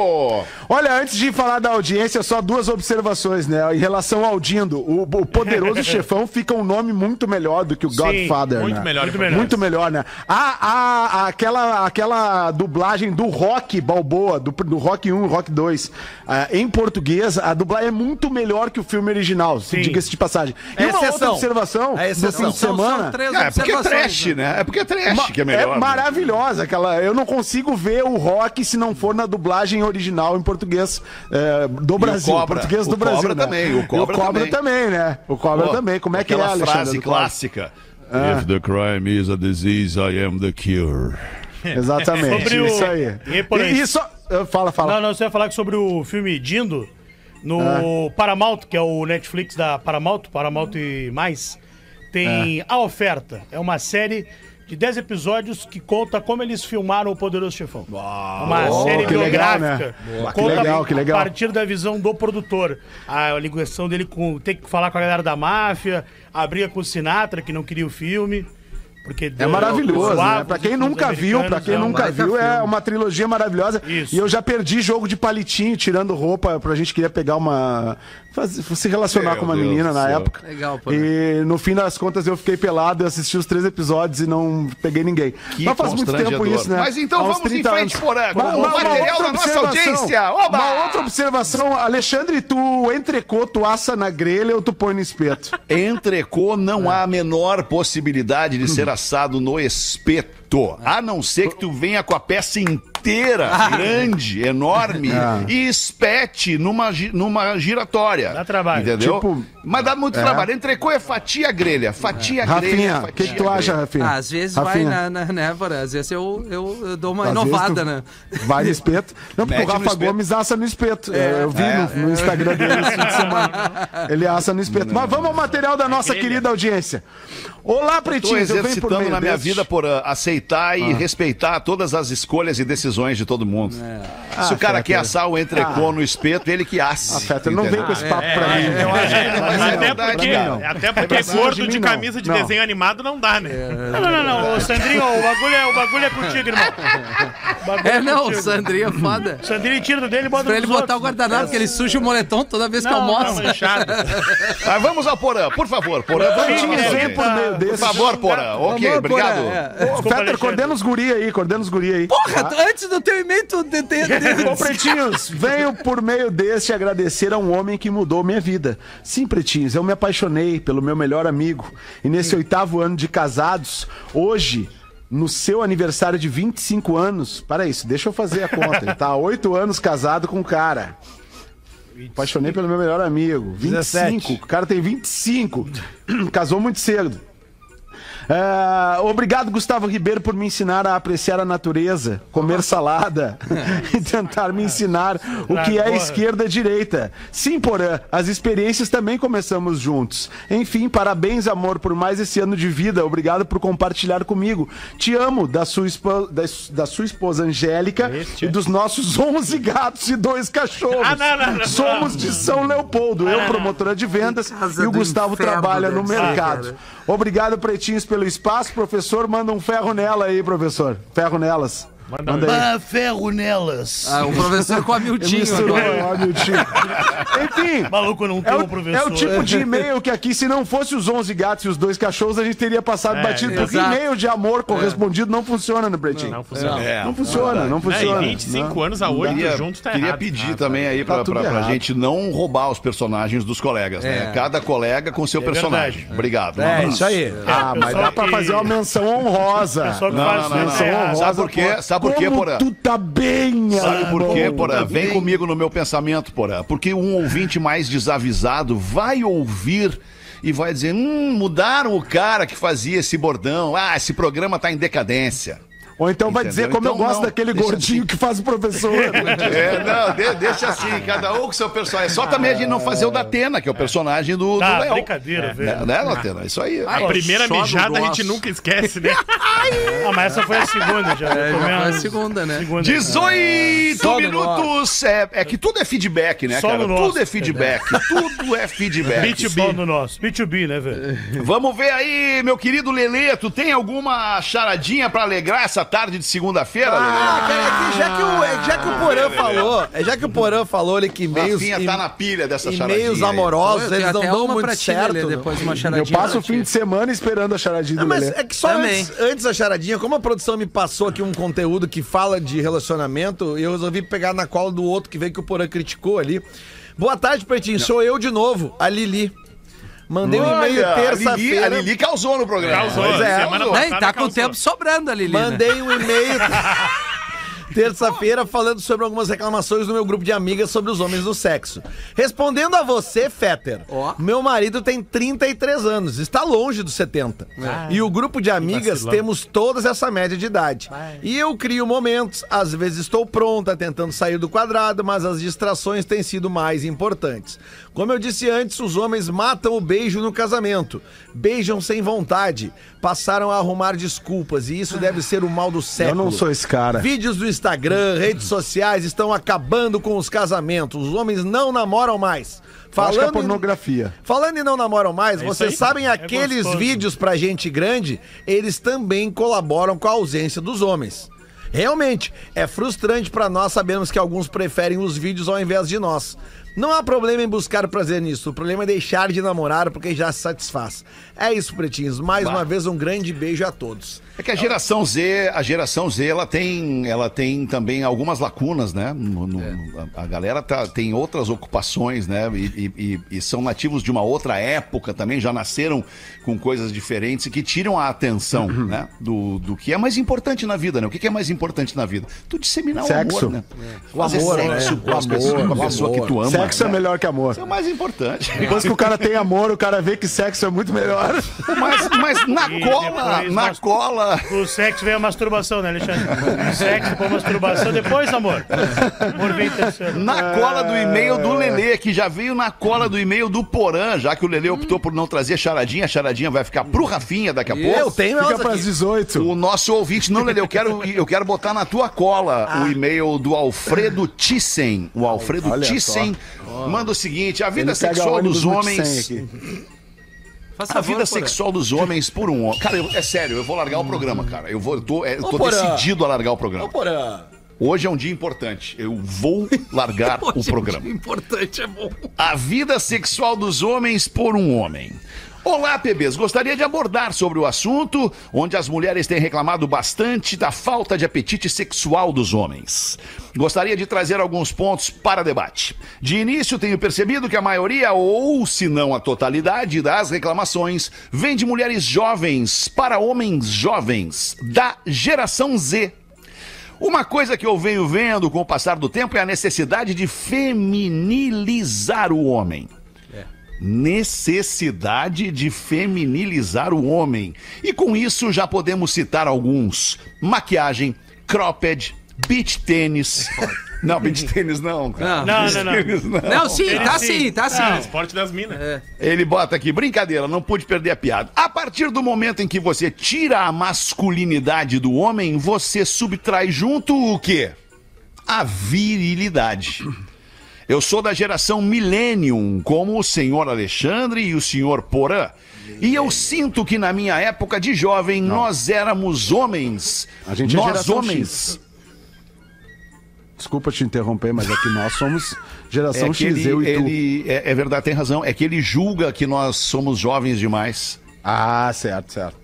Olha, antes de falar da audiência, só duas observações, né? Em relação ao Dindo, o, o poderoso chefão fica um nome muito melhor do que o Godfather, muito né? melhor. Muito melhor. Muito melhor, né? A, a, a- aquela, aquela dublagem do Rock Balboa, do, do Rock 1 e Rock 2, ah, em português, a dublagem é muito melhor que o filme original, diga-se de passagem. E É uma outra exceção. observação É do fim de semana... são três É, porque é observações. trash, né? né? É porque é trash Ma- que é melhor. né? maravilhosa aquela. Eu não consigo ver o rock se não for na dublagem original em português é, do Brasil. Cobra. Português do O Brasil. Cobra né? também, o E Cobra também. também, né? O Cobra Pô, também. Como é que é, aquela Alexandre? frase Cobra? clássica. If the crime is a disease, I am the cure. Exatamente. Sobre o- Isso aí. E? E, só, ah, Fala, fala. Não, não, você ia falar que sobre o filme Dindo no Paramount, que é o Netflix da Paramount, Paramount e mais, tem A Oferta. É uma série de 10 episódios que conta como eles filmaram o Poderoso Chefão. Uma Oh, série que legal, biográfica. né? Que Conta legal, que legal. a partir da visão do produtor. A ligação dele com ter que falar com a galera da máfia, a briga com o Sinatra, que não queria o filme. Porque É maravilhoso, né? Pra quem nunca viu, pra quem um nunca viu, é filme. uma trilogia maravilhosa. Isso. E eu já perdi jogo de palitinho, tirando roupa, pra gente queria pegar uma. se relacionar Meu com uma Deus menina na céu. época. Legal, pô. E no fim das contas eu fiquei pelado, eu assisti os três episódios e não peguei ninguém. Que Mas faz muito tempo isso, né? Mas então vamos em 30 frente, anos. Porã, com Uma- o uma- uma material outra da nossa observação. audiência. Oba! Uma outra observação, Alexandre, tu entrecô, tu assa na grelha ou tu põe no espeto? Entrecô não É. há a menor possibilidade de ser assado no espeto. A não ser que tu venha com a peça inteira, Ah. grande, enorme, e espete numa, numa giratória. Dá trabalho. Entendeu? Tipo, Mas dá muito é. trabalho. Entrecô é fatia grelha. Fatia grelha. Rafinha, o que, que tu acha, Rafinha? Ah, às vezes Rafinha, vai na, na né? Às vezes eu, eu, eu dou uma às inovada, né? Vai no espeto. Não, porque Mete o Rafa espeto. Gomes assa no espeto. eu vi É, no, no Instagram dele esse fim de semana. Ele assa no espeto. Mas vamos ao material da nossa querida audiência. Olá, Estou pretinhos. Eu venho por exercitando na minha vida por ah, aceitar e respeitar todas as escolhas e decisões de todo mundo. Se o cara Ah, quer Fetter. assar o entrecô no espeto, ele que asse. Ah, Fetter, não vem com esse papo pra mim. Eu acho que- É, mas é até verdade, porque, não. até porque É gordo de mim, não. camisa de Não. desenho animado não dá, né? Não, não, não, não. Ô, Sandrinho, o bagulho é, o bagulho é contigo, irmão. O bagulho É, não, o. Sandrinho é foda. Sandrinho tira do dele e bota Pra ele botar o guardanapo, porque ele suja o moletom toda vez que Não, não, almoça. Mas vamos ao Porã, por favor, Porã. Vamos ao nosso por favor, Porã. Ok, obrigado. Porã, é. Desculpa, Fetter, coordena os guri aí, coordena os guri aí. Porra, tu- antes do teu e-mail, tu... De, de, de, Ô, pretinhos, venho por meio deste agradecer a um homem que mudou minha vida. Sim, pretinhos, eu me apaixonei pelo meu melhor amigo. E nesse oitavo ano de casados, hoje, no seu aniversário de 25 anos. Para isso, deixa eu fazer a conta. Ele tá há oito anos casado com um cara. Apaixonei pelo meu melhor amigo. 25. 17. O cara tem 25. Casou muito cedo. Ah, obrigado, Gustavo Ribeiro, por me ensinar a apreciar a natureza, comer salada e tentar me ensinar o que é esquerda e direita. Sim, Porã, as experiências também começamos juntos. Enfim, parabéns, amor, por mais esse ano de vida. Obrigado por compartilhar comigo. Te amo, da sua, espo- da, da sua esposa Angélica e dos nossos 11 gatos e dois cachorros. Ah, não, não, não, Somos de São Leopoldo, eu, promotora de vendas, e o Gustavo inferno trabalha no ser, mercado. cara. Obrigado, pretinhos, pelo espaço. Professor, manda um ferro nela aí, professor. Ferro nelas. Manda, aí. Ah, ferro nelas. Ah, o professor come o tinho Misturou, agora. ó, meu tio. Enfim. Maluco, não É tem um o, professor. é o tipo de e-mail que aqui, se não fosse os 11 gatos e os dois cachorros, a gente teria passado É, batido. Porque exato. e-mail de amor correspondido não funciona no Pretinho. Não funciona. É, Não funciona, não Né, funciona. e 25 Não. anos a 8 Queria, juntos tá queria errado. pedir Ah, também aí pra, Tá pra, pra gente não roubar os personagens dos colegas, né? É. Cada colega com seu personagem. verdade. Obrigado. um É, isso aí. Ah, mas pessoal dá pra fazer uma menção honrosa. Pessoal que Não, faz não, não, menção não. honrosa, Sabe por quê? pô. Sabe por quê, Como Porã? Tu tá bem, Sabe por quê? Porã? Tá Vem comigo no meu pensamento, Porã. Porque um ouvinte mais desavisado vai ouvir e vai dizer: hum, mudaram o cara que fazia esse bordão. Ah, esse programa tá em decadência. Ou então vai dizer Entendeu? como eu Então gosto não, daquele gordinho assim. que faz o professor. É, não, de- deixa assim, cada um com seu personagem. Só também a gente não fazer o da Atena, que é o personagem do, do Tá, Léo. brincadeira, velho. Né, né, Atena? Isso aí. A primeira do mijada a gente nunca esquece, né? Ah, mas essa foi a segunda já. É, já foi a segunda, né? Segunda. 18 Só no minutos. É, é que tudo é feedback, né, Só cara? no nosso. Tudo é feedback. Tudo é feedback. Só no nosso. B2B, né, velho? Vamos ver aí, meu querido Lelê. Tu tem alguma charadinha pra alegrar essa tarde de segunda-feira, Ah, cara, é que já que o, é, já que o Porã falou, é já que o Porã falou ali que e-mails, Rafinha tá na pilha dessa charadinha. aí. amorosos, Eu tenho eles não até dão uma muito pra ti, certo. Lelê, não. depois uma Eu charadinha passo pra o fim de semana esperando a charadinha do Não, mas Lelê. é que só Também. antes, antes da charadinha, como a produção me passou aqui um conteúdo que fala de relacionamento, eu resolvi pegar na cola do outro que veio que o Porã criticou ali. Boa tarde, Pretinho. Sou eu de novo, a Lili. Mandei um e-mail Olha, a Lili, a terça-feira. Lili causou no programa. Causou, Pois é. semana Não, e passada tá com o causou. tempo sobrando ali, né? Mandei um e-mail. terça-feira, falando sobre algumas reclamações do meu grupo de amigas sobre os homens no sexo. Respondendo a você, Fetter, Ó. meu marido tem 33 anos, está longe dos 70. E o grupo de amigas temos todas essa média de idade. E eu crio momentos, às vezes estou pronta, tentando sair do quadrado, mas as distrações têm sido mais importantes. Como eu disse antes, os homens matam o beijo no casamento. Beijam sem vontade. Passaram a arrumar desculpas e isso deve ser o mal do século. não sou esse cara. Vídeos do Instagram, redes sociais estão acabando com os casamentos. Os homens não namoram mais. Eu acho que é em- pornografia. Falando em não namoram mais, isso vocês aí. sabem É aqueles gostoso. vídeos pra gente grande, eles também colaboram com a ausência dos homens. Realmente, é frustrante pra nós sabermos que alguns preferem os vídeos ao invés de nós. Não há problema em buscar prazer nisso, o problema é deixar de namorar porque já se satisfaz. É isso, pretinhos. Mais uma vez, um grande beijo a todos. É que a geração Z, a geração Z, ela tem, ela tem também algumas lacunas, né? No- no- a, a galera tá, tem outras ocupações, né? E, e- e- e são nativos de uma outra época também, já nasceram com coisas diferentes e que tiram a atenção, né? Do, do que é mais importante na vida, né? O que que é mais importante na vida? Tu disseminar Sexo. o amor, né? O Fazer amor, sexo né? com, as O pessoas, amor, com a pessoa amor. que tu ama. Sexo é né? melhor que amor. Isso é o mais importante. Depois que o cara tem amor, o cara vê que sexo é muito melhor. Mas, mas na E cola, na nós- cola. O sexo vem a masturbação, né, Alexandre? Sexo com masturbação, depois, amor. Amor vem terceiro. Na cola do e-mail do Lelê, que já veio na cola do e-mail do Porã, já que o Lelê optou por não trazer charadinha, a charadinha vai ficar pro Rafinha daqui a pouco. Eu tenho Fica pras aqui. 18. O nosso ouvinte, não, Lelê, eu quero, eu quero botar na tua cola o e-mail do Alfredo Thyssen. O Alfredo Olha Thyssen manda o seguinte: a vida Ele sexual dos homens. 100 aqui. Faz A vida sexual dos homens por um homem. Cara, eu- é sério, eu vou largar o programa, cara. Eu, vou, eu tô, é, eu tô Ô, decidido a largar o programa. Ô, Porã. Hoje é um dia importante. Eu vou largar o programa. Importante é bom. A vida sexual dos homens por um homem. Olá, PBs. Gostaria de abordar sobre o assunto onde as mulheres têm reclamado bastante da falta de apetite sexual dos homens. Gostaria de trazer alguns pontos para debate. De início, tenho percebido que a maioria, ou se não a totalidade, das reclamações vem de mulheres jovens para homens jovens, da geração Z. Uma coisa que eu venho vendo com o passar do tempo é a necessidade de feminilizar o homem. Necessidade de feminilizar o homem. E com isso já podemos citar alguns: maquiagem, cropped, beach tênis. Não, beach tênis não, cara. Não. Não, não, não. Tênis não. Não, sim, Ele tá sim. sim, tá sim. Esporte das minas. Ele bota aqui, brincadeira, não pude perder a piada. A partir do momento em que você tira a masculinidade do homem, você subtrai junto o quê? A virilidade. Eu sou da geração Millennium, como o senhor Alexandre e o senhor Porã. E eu sinto que na minha época de jovem nós éramos homens. A gente é nós geração homens. X. Desculpa te interromper, mas é que nós somos geração É X, ele, eu e tu. ele- é, é verdade, tem razão. É que ele julga que nós somos jovens demais. Ah, certo, certo.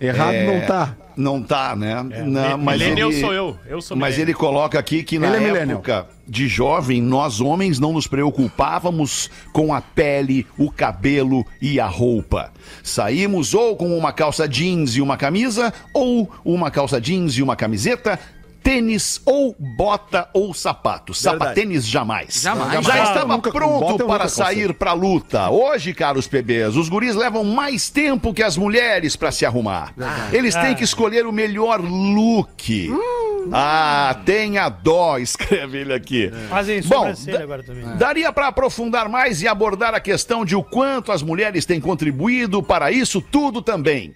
Errado É, não tá. Não tá, né? Não, Mi- mas millennial ele, sou eu. Eu sou Mas millennial. ele coloca aqui que na Ele é época de jovem, nós homens não nos preocupávamos com a pele, o cabelo e a roupa. Saímos ou com uma calça jeans e uma camisa, ou uma calça jeans e uma camiseta, tênis ou bota ou sapato. Sapatênis jamais. Jamais. Já Ah, estava nunca- pronto para sair pra luta. Hoje, caros PBs, os guris levam mais tempo que as mulheres pra se arrumar. Eles têm que escolher o melhor look. Ah, tenha dó, escreve ele aqui. Fazem Bom, sobrancelha da- agora também. Daria para aprofundar mais e abordar a questão de o quanto as mulheres têm contribuído para isso tudo também.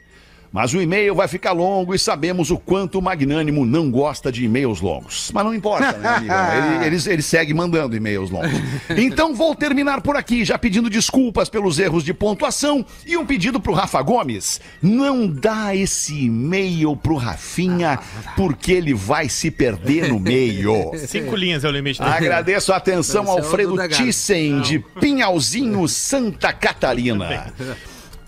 Mas o e-mail vai ficar longo e sabemos o quanto o Magnânimo não gosta de e-mails longos. Mas não importa, né, amigão? Ele, ele, ele segue mandando e-mails longos. Então vou terminar por aqui, já pedindo desculpas pelos erros de pontuação e um pedido pro Rafa Gomes. Não dá esse e-mail pro Rafinha, porque ele vai se perder no meio. Cinco linhas é o limite. dele. Agradeço a atenção é Alfredo. Thyssen, de Pinhalzinho, Santa Catarina.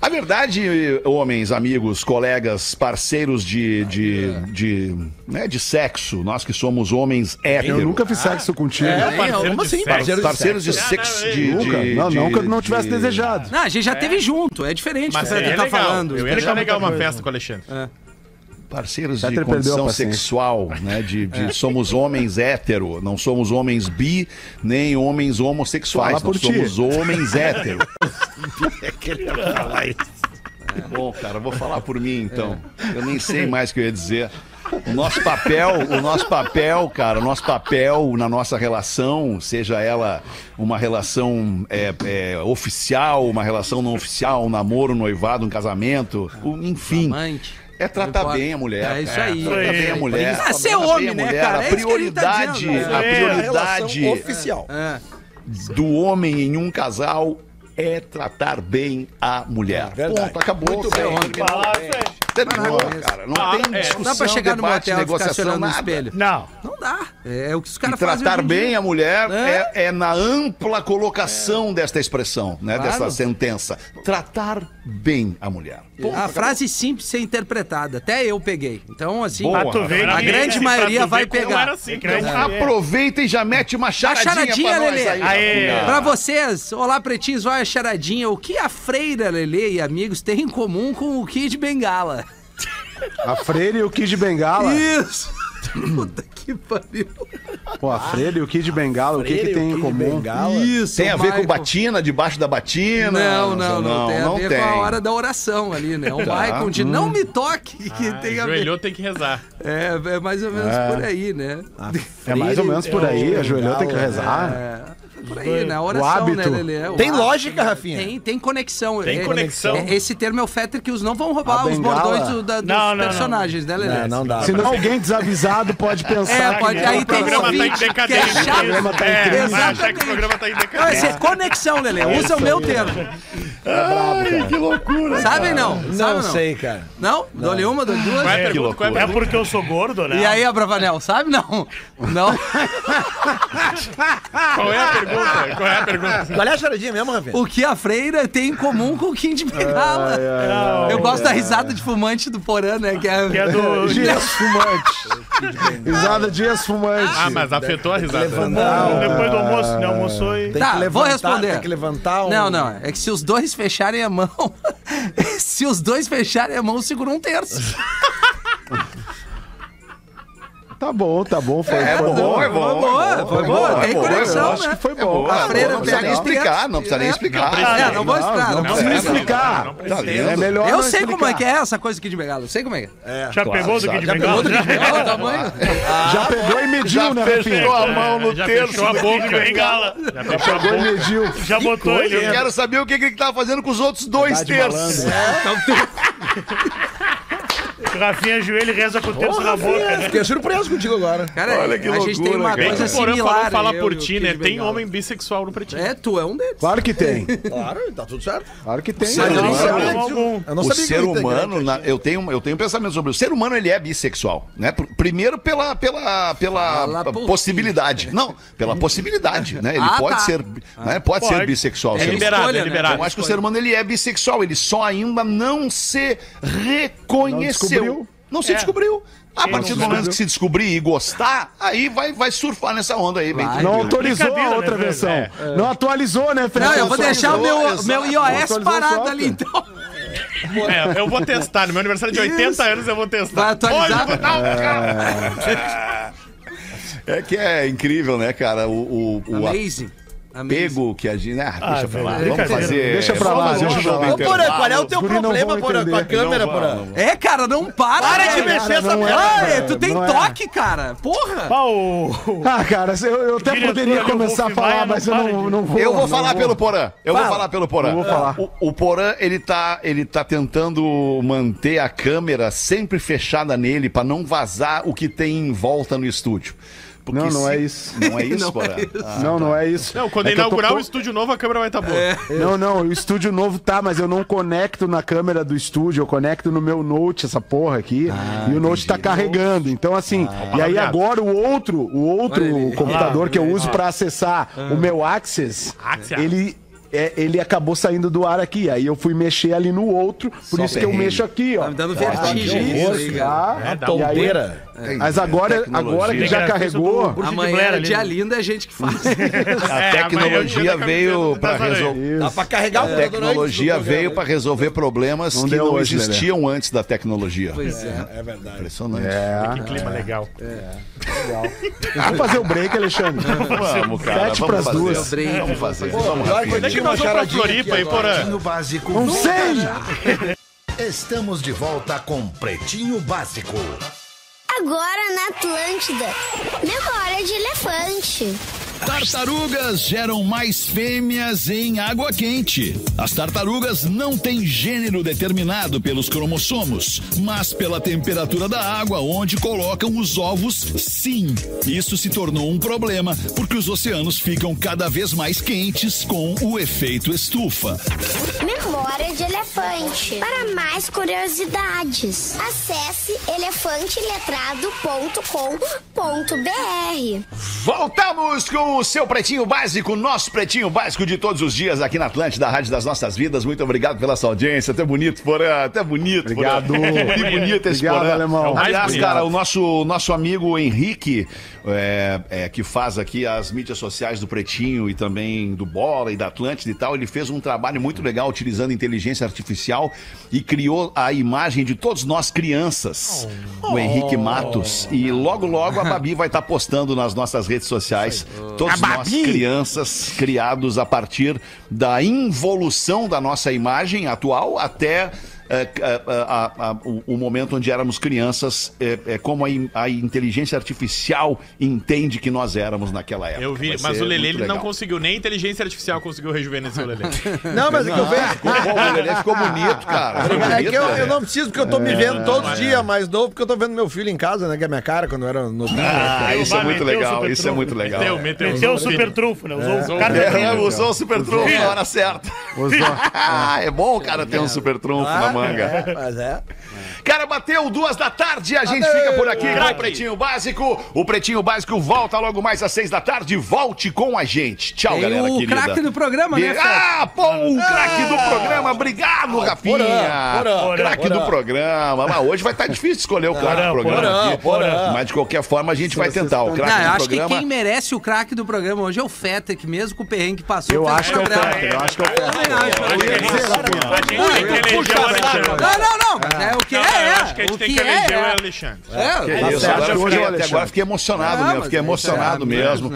A verdade, homens, amigos, colegas, parceiros de, de, de, né, de sexo, nós que somos homens Eu héteros. nunca fiz sexo contigo. É, parceiro como de assim? sexo. Parceiro de Parceiros de sexo. Ah, De, Nunca. de- não, de- não que eu não de- tivesse desejado. Não, a gente já teve junto, é diferente Mas que é tu tá legal. falando. Eu ia achar legal uma coisa. festa com o Alexandre. Parceiros de condição sexual, né? De, de somos homens hétero, não somos homens bi, nem homens homossexuais, Fala nós por ti. somos homens hétero. É que ele ia falar isso. Bom, cara, vou falar por mim então. Eu nem sei mais o que eu ia dizer. O nosso papel, o nosso papel, cara, o nosso papel na nossa relação, seja ela uma relação é, é, oficial, uma relação não oficial, um namoro, um noivado, um casamento, um- enfim. Amante. É tratar bem a mulher. É isso aí. Tratar bem a mulher. Ah, ser homem, a né, cara? A É tá prioridade, a É, prioridade relação oficial. É. do homem em um casal é tratar bem a mulher. verdade. Ponto, acabou. Muito bem. Terminou. Terminou, Maravilha. cara. Não Ah, tem é. discussão, Não dá pra chegar no debate, motel e ficar no espelho. Não. Não dá. É, é o que os caras fazem. tratar hoje em dia. bem a mulher É. é, é na ampla colocação desta expressão, né? Claro. Dessa sentença. Tratar bem a mulher. Ponto, A acabou. frase simples ser interpretada. Até eu peguei. Então, assim, Boa. Ah, tu vê a grande maioria vai pegar. assim, que não- Então, aproveita e já mete uma charadinha, charadinha, pra nós Lelê. aí. Aê. Rafinha. Pra vocês, olá pretinhos, vai a charadinha. O que a freira Lelê e amigos têm em comum com o Kid Bengala? A Freire e o Kid Bengala. Isso! Puta que pariu. Pô, a Freire e o Kid Bengala, o que, que tem em comum? Isso, Tem a ver com Michael. batina, debaixo da batina? Não, não, não, tem a não ver tem. com a hora da oração ali, né? O Tá. Michael de não me toque, que Ah, tem a ver. Ajoelhou, tem que rezar. É, é mais ou menos É. por aí, né? É mais ou menos por aí, ajoelhou, tem que Bengala, rezar. É, por aí, né? Oração, hábito. né, Lelê? O Tem hábito. lógica, Rafinha? Tem, tem conexão. Tem É- conexão. é- Esse termo é o Fetter que os não vão roubar os bordões do- da- dos Não, não, não. personagens, né, Lelê? Não, não dá. Se não alguém desavisado pode pensar É, que pode, é aí um tem O programa tá em que é decadência. chato. programa tá em É, crise. que Exatamente. o programa tá em Não, esse decadência. é conexão, Lelê. Usa o meu termo. Ai, que loucura. Sabe não? Sabe Não sei, cara. Não? Dou-lhe uma, dou-lhe duas? Qual é Que é É porque eu sou gordo, né? E aí, Abravanel, sabe não? Não? Qual é a pergunta? Qual é a pergunta? Qual é a charadinha mesmo, Rafinha? O que a freira tem em comum com o Kim de Bengala? Não, Eu gosto da risada de fumante do Porã, né? Que é, Que é do... Dias fumante. Risada Dias fumante. Ah, mas afetou a risada. Levantar. Depois do almoço, né? Almoçou e... Tem Tá, que vou levantar, responder. Tem que levantar um... Não, não. É que se os dois fecharem a mão. se os dois fecharem a mão, segura um terço. Tá bom, tá bom. Foi, É foi bom, é bom. boa, é bom, foi é boa, bom, tem é bom, conexão, é bom. Acho né? que foi bom. Ah, A freira não precisa nem explicar, não precisa nem explicar. Ah, é, não vou explicar. Não, precisa explicar. explicar. Tá lindo. É melhor Eu sei como é que é essa coisa aqui de Bengala. Eu sei como é que é. Já pegou do. Kid Já Bengala? Tamanho. Já pegou e mediu, Já né, fechou Rafinha? a mão no Já terço fechou a do boca de Bengala. Já fechou a Pegou e boca. mediu. Já botou ele. Eu quero saber o que que ele tava fazendo com os outros dois Tá de terços. O Rafinha ajoelha e reza com o terço na boca, né? Fiquei surpreso contigo agora. Cara, Olha que a gente tem uma loucura, Bem que coisa o Porã similar. falou fala eu por e o ti, Kid né? Tem Bengala. homem bissexual no pretinho. É, tu é um deles. Claro que tem. Claro, tá tudo certo. Claro que tem. Mas eu não sabia disso. Eu não o sabia que ser integrante humano, na- eu tenho, eu tenho um pensamento sobre o ser humano, ele é bissexual, né? Pr- Primeiro pela, pela, pela Fala por possibilidade. Não, pela possibilidade, né? Ele Ah, pode tá. ser, né? Pode, ser Pode. bissexual. É liberado, escolha, é né? liberado. Eu acho que o ser humano ele é bissexual, ele só ainda não se reconheceu. Descobriu. Não se É. descobriu. A partir do não momento que se descobrir e gostar, aí vai, vai surfar nessa onda aí, bem Vai. Não autorizou a Brincadeira, outra né, versão. velho? Não atualizou, né, Fred? Não, eu vou deixar o meu, meu iOS parado ali, então. É, eu vou testar. No meu aniversário de 80 anos eu vou testar. Vai atualizar. Hoje dar um- É que é incrível, né, cara? O, o, o Amazing. Amazing. Apego que a gente. Ah, deixa pra lá. Vamos fazer. Deixa pra lá, deixa um pra jogo lá. Porã, qual é o teu problema, Porã, com a câmera, Porã? É, cara, não para. Para de mexer essa. Ai, tu tem é. toque, cara. Porra. Ah. Ah, cara, eu, eu até poderia começar a falar, mas eu não vou. Eu vou falar pelo Porã. Eu vou Fala. falar pelo Porã. Eu vou falar. O, o Porã, ele tá, ele tá tentando manter a câmera sempre fechada nele pra não vazar o que tem em volta no estúdio. Porque Não, não se- é isso. Não é isso, Não é isso. Ah, Não, não é isso. Não, quando É tô inaugurar co- o estúdio novo, a câmera vai estar boa. Não, não, o estúdio novo tá, mas eu não conecto na câmera do estúdio, eu conecto no meu Note, essa porra aqui, e o Note tá carregando. Então, assim, e aí agora o outro, o outro computador que eu uso pra acessar o meu Access, Access. ele. É, ele acabou saindo do ar aqui. Aí eu fui mexer ali no outro, por Só isso que eu mexo aqui, ó. Tá me dando Ah, vertigem tá? É, E aí- tonteira. Mas agora, agora que já carregou. De Amanhã é dia né? lindo, é a gente que faz. A É, tecnologia eu veio para do resolver. Dá pra carregar o A tecnologia do veio para resolver problemas Não que não hoje, existiam antes da tecnologia. Pois é. hein? É verdade. Impressionante. É. Que clima legal. Vamos fazer o break, Alexandre. Vamos, cara. Sete pras fazer. duas. Vamos fazer. Vamos, Jorge, Nós uma vamos pra charadinha Floripa aqui aí, Porã? Pretinho Básico. Não sei! Estamos de volta com Pretinho Básico. Agora na Atlântida. Memória de elefante. Tartarugas geram mais fêmeas em água quente. As tartarugas não têm gênero determinado pelos cromossomos, mas pela temperatura da água onde colocam os ovos, sim. Isso se tornou um problema porque os oceanos ficam cada vez mais quentes com o efeito estufa. Memória de elefante. Para mais curiosidades, acesse elefanteletrado.com.br. Voltamos com o seu Pretinho Básico, nosso Pretinho Básico de todos os dias aqui na Atlântida, Rádio das Nossas Vidas. Muito obrigado pela sua audiência. Até bonito, Porã. Até bonito, Obrigado. Que bonito esse Obrigado, Porã. alemão. Aliás, cara, o nosso, nosso amigo Henrique, é, é, que faz aqui as mídias sociais do Pretinho e também do Bola e da Atlântida e tal, ele fez um trabalho muito legal utilizando inteligência artificial e criou a imagem de todos nós crianças, o Henrique Matos. E logo, logo a Babi vai estar postando nas nossas redes sociais todos nós crianças criados a partir da involução da nossa imagem atual até é, é, a- a- o, o momento onde éramos crianças, é, é como a, in- a inteligência artificial entende que nós éramos naquela época. Eu vi, Vai mas o Lelê ele não conseguiu, nem a inteligência artificial conseguiu rejuvenescer o Lelê. Não, mas é que eu vejo. Ficou bom, o Lelê ficou bonito, cara. Ficou É bonito, que eu, eu não preciso, porque eu tô me vendo todos os dias mais novo, porque eu tô vendo meu filho em casa, né? Que é a minha cara quando eu era novinho. Ah, isso é muito o legal, isso é muito legal. Meteu, meteu. Meteu o super trunfo, né? Usou o É, usou o super trunfo na hora certa. Ah, é bom o cara ter um super trunfo na manga. Mas é. Cara, bateu duas da tarde, a gente fica por aqui com o Pretinho Básico. O Pretinho Básico volta logo mais às seis da tarde. Volte com a gente. Tchau, Tem galera o querida. craque do programa, né, Fred? Ah, pô, o craque do programa. Obrigado, Rafinha. porã, porã, Craque do programa. Mas hoje vai estar difícil escolher o craque do programa porã, aqui. porã. Mas de qualquer forma a gente vai tentar. O Não, craque eu do acho que programa. quem merece o craque do programa hoje é o Feta, que mesmo com o perrengue que passou, Eu acho que é o programa. Feta, eu acho que é o Feta. acho. Acho que a gente- a gente tem que. Não, não, não. mas É o que é, eu é. acho que a gente O tem que que eleger é, o é. Alexandre. É, Que eu hoje fiquei, é o até Alexandre. agora fiquei emocionado mesmo, fiquei é emocionado mesmo.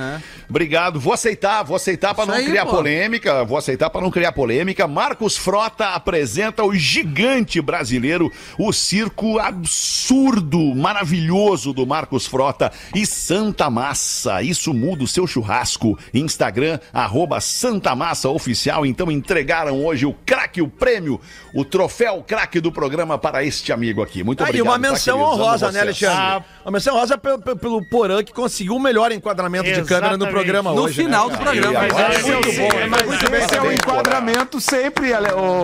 Obrigado, vou aceitar, vou aceitar para não aí, criar pô. polêmica, vou aceitar para não criar polêmica. Marcos Frota apresenta o gigante brasileiro, o circo absurdo, maravilhoso do Marcos Frota e Santa Massa. Isso muda o seu churrasco. Instagram, arroba Santa Massa Oficial. Então entregaram hoje o craque, o prêmio, o troféu craque do programa para este amigo aqui. Muito Ah, e obrigado. uma tá, menção? Amo honrosa, né. Alexandre? Ah. Uma menção honrosa pelo, pelo- Porã, que conseguiu o melhor enquadramento de câmera no Exatamente. Programa No hoje. final né, do programa. Mas agora- é muito bom, é Mas muito esse é o enquadramento sempre,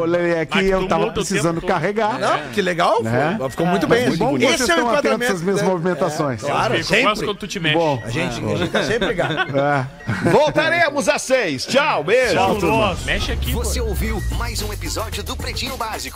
Lelê, é que eu tava precisando carregar. Não, que legal. Né? Ficou muito bem. Esse é o enquadramento. às minhas né? movimentações. Claro, Eu gosto sempre. quando tu te mexe. Bom, A gente, a gente tá sempre ligado. é. Voltaremos às seis. Tchau, beijo. Tchau. Mexe aqui. Você ouviu mais um episódio do Pretinho Básico.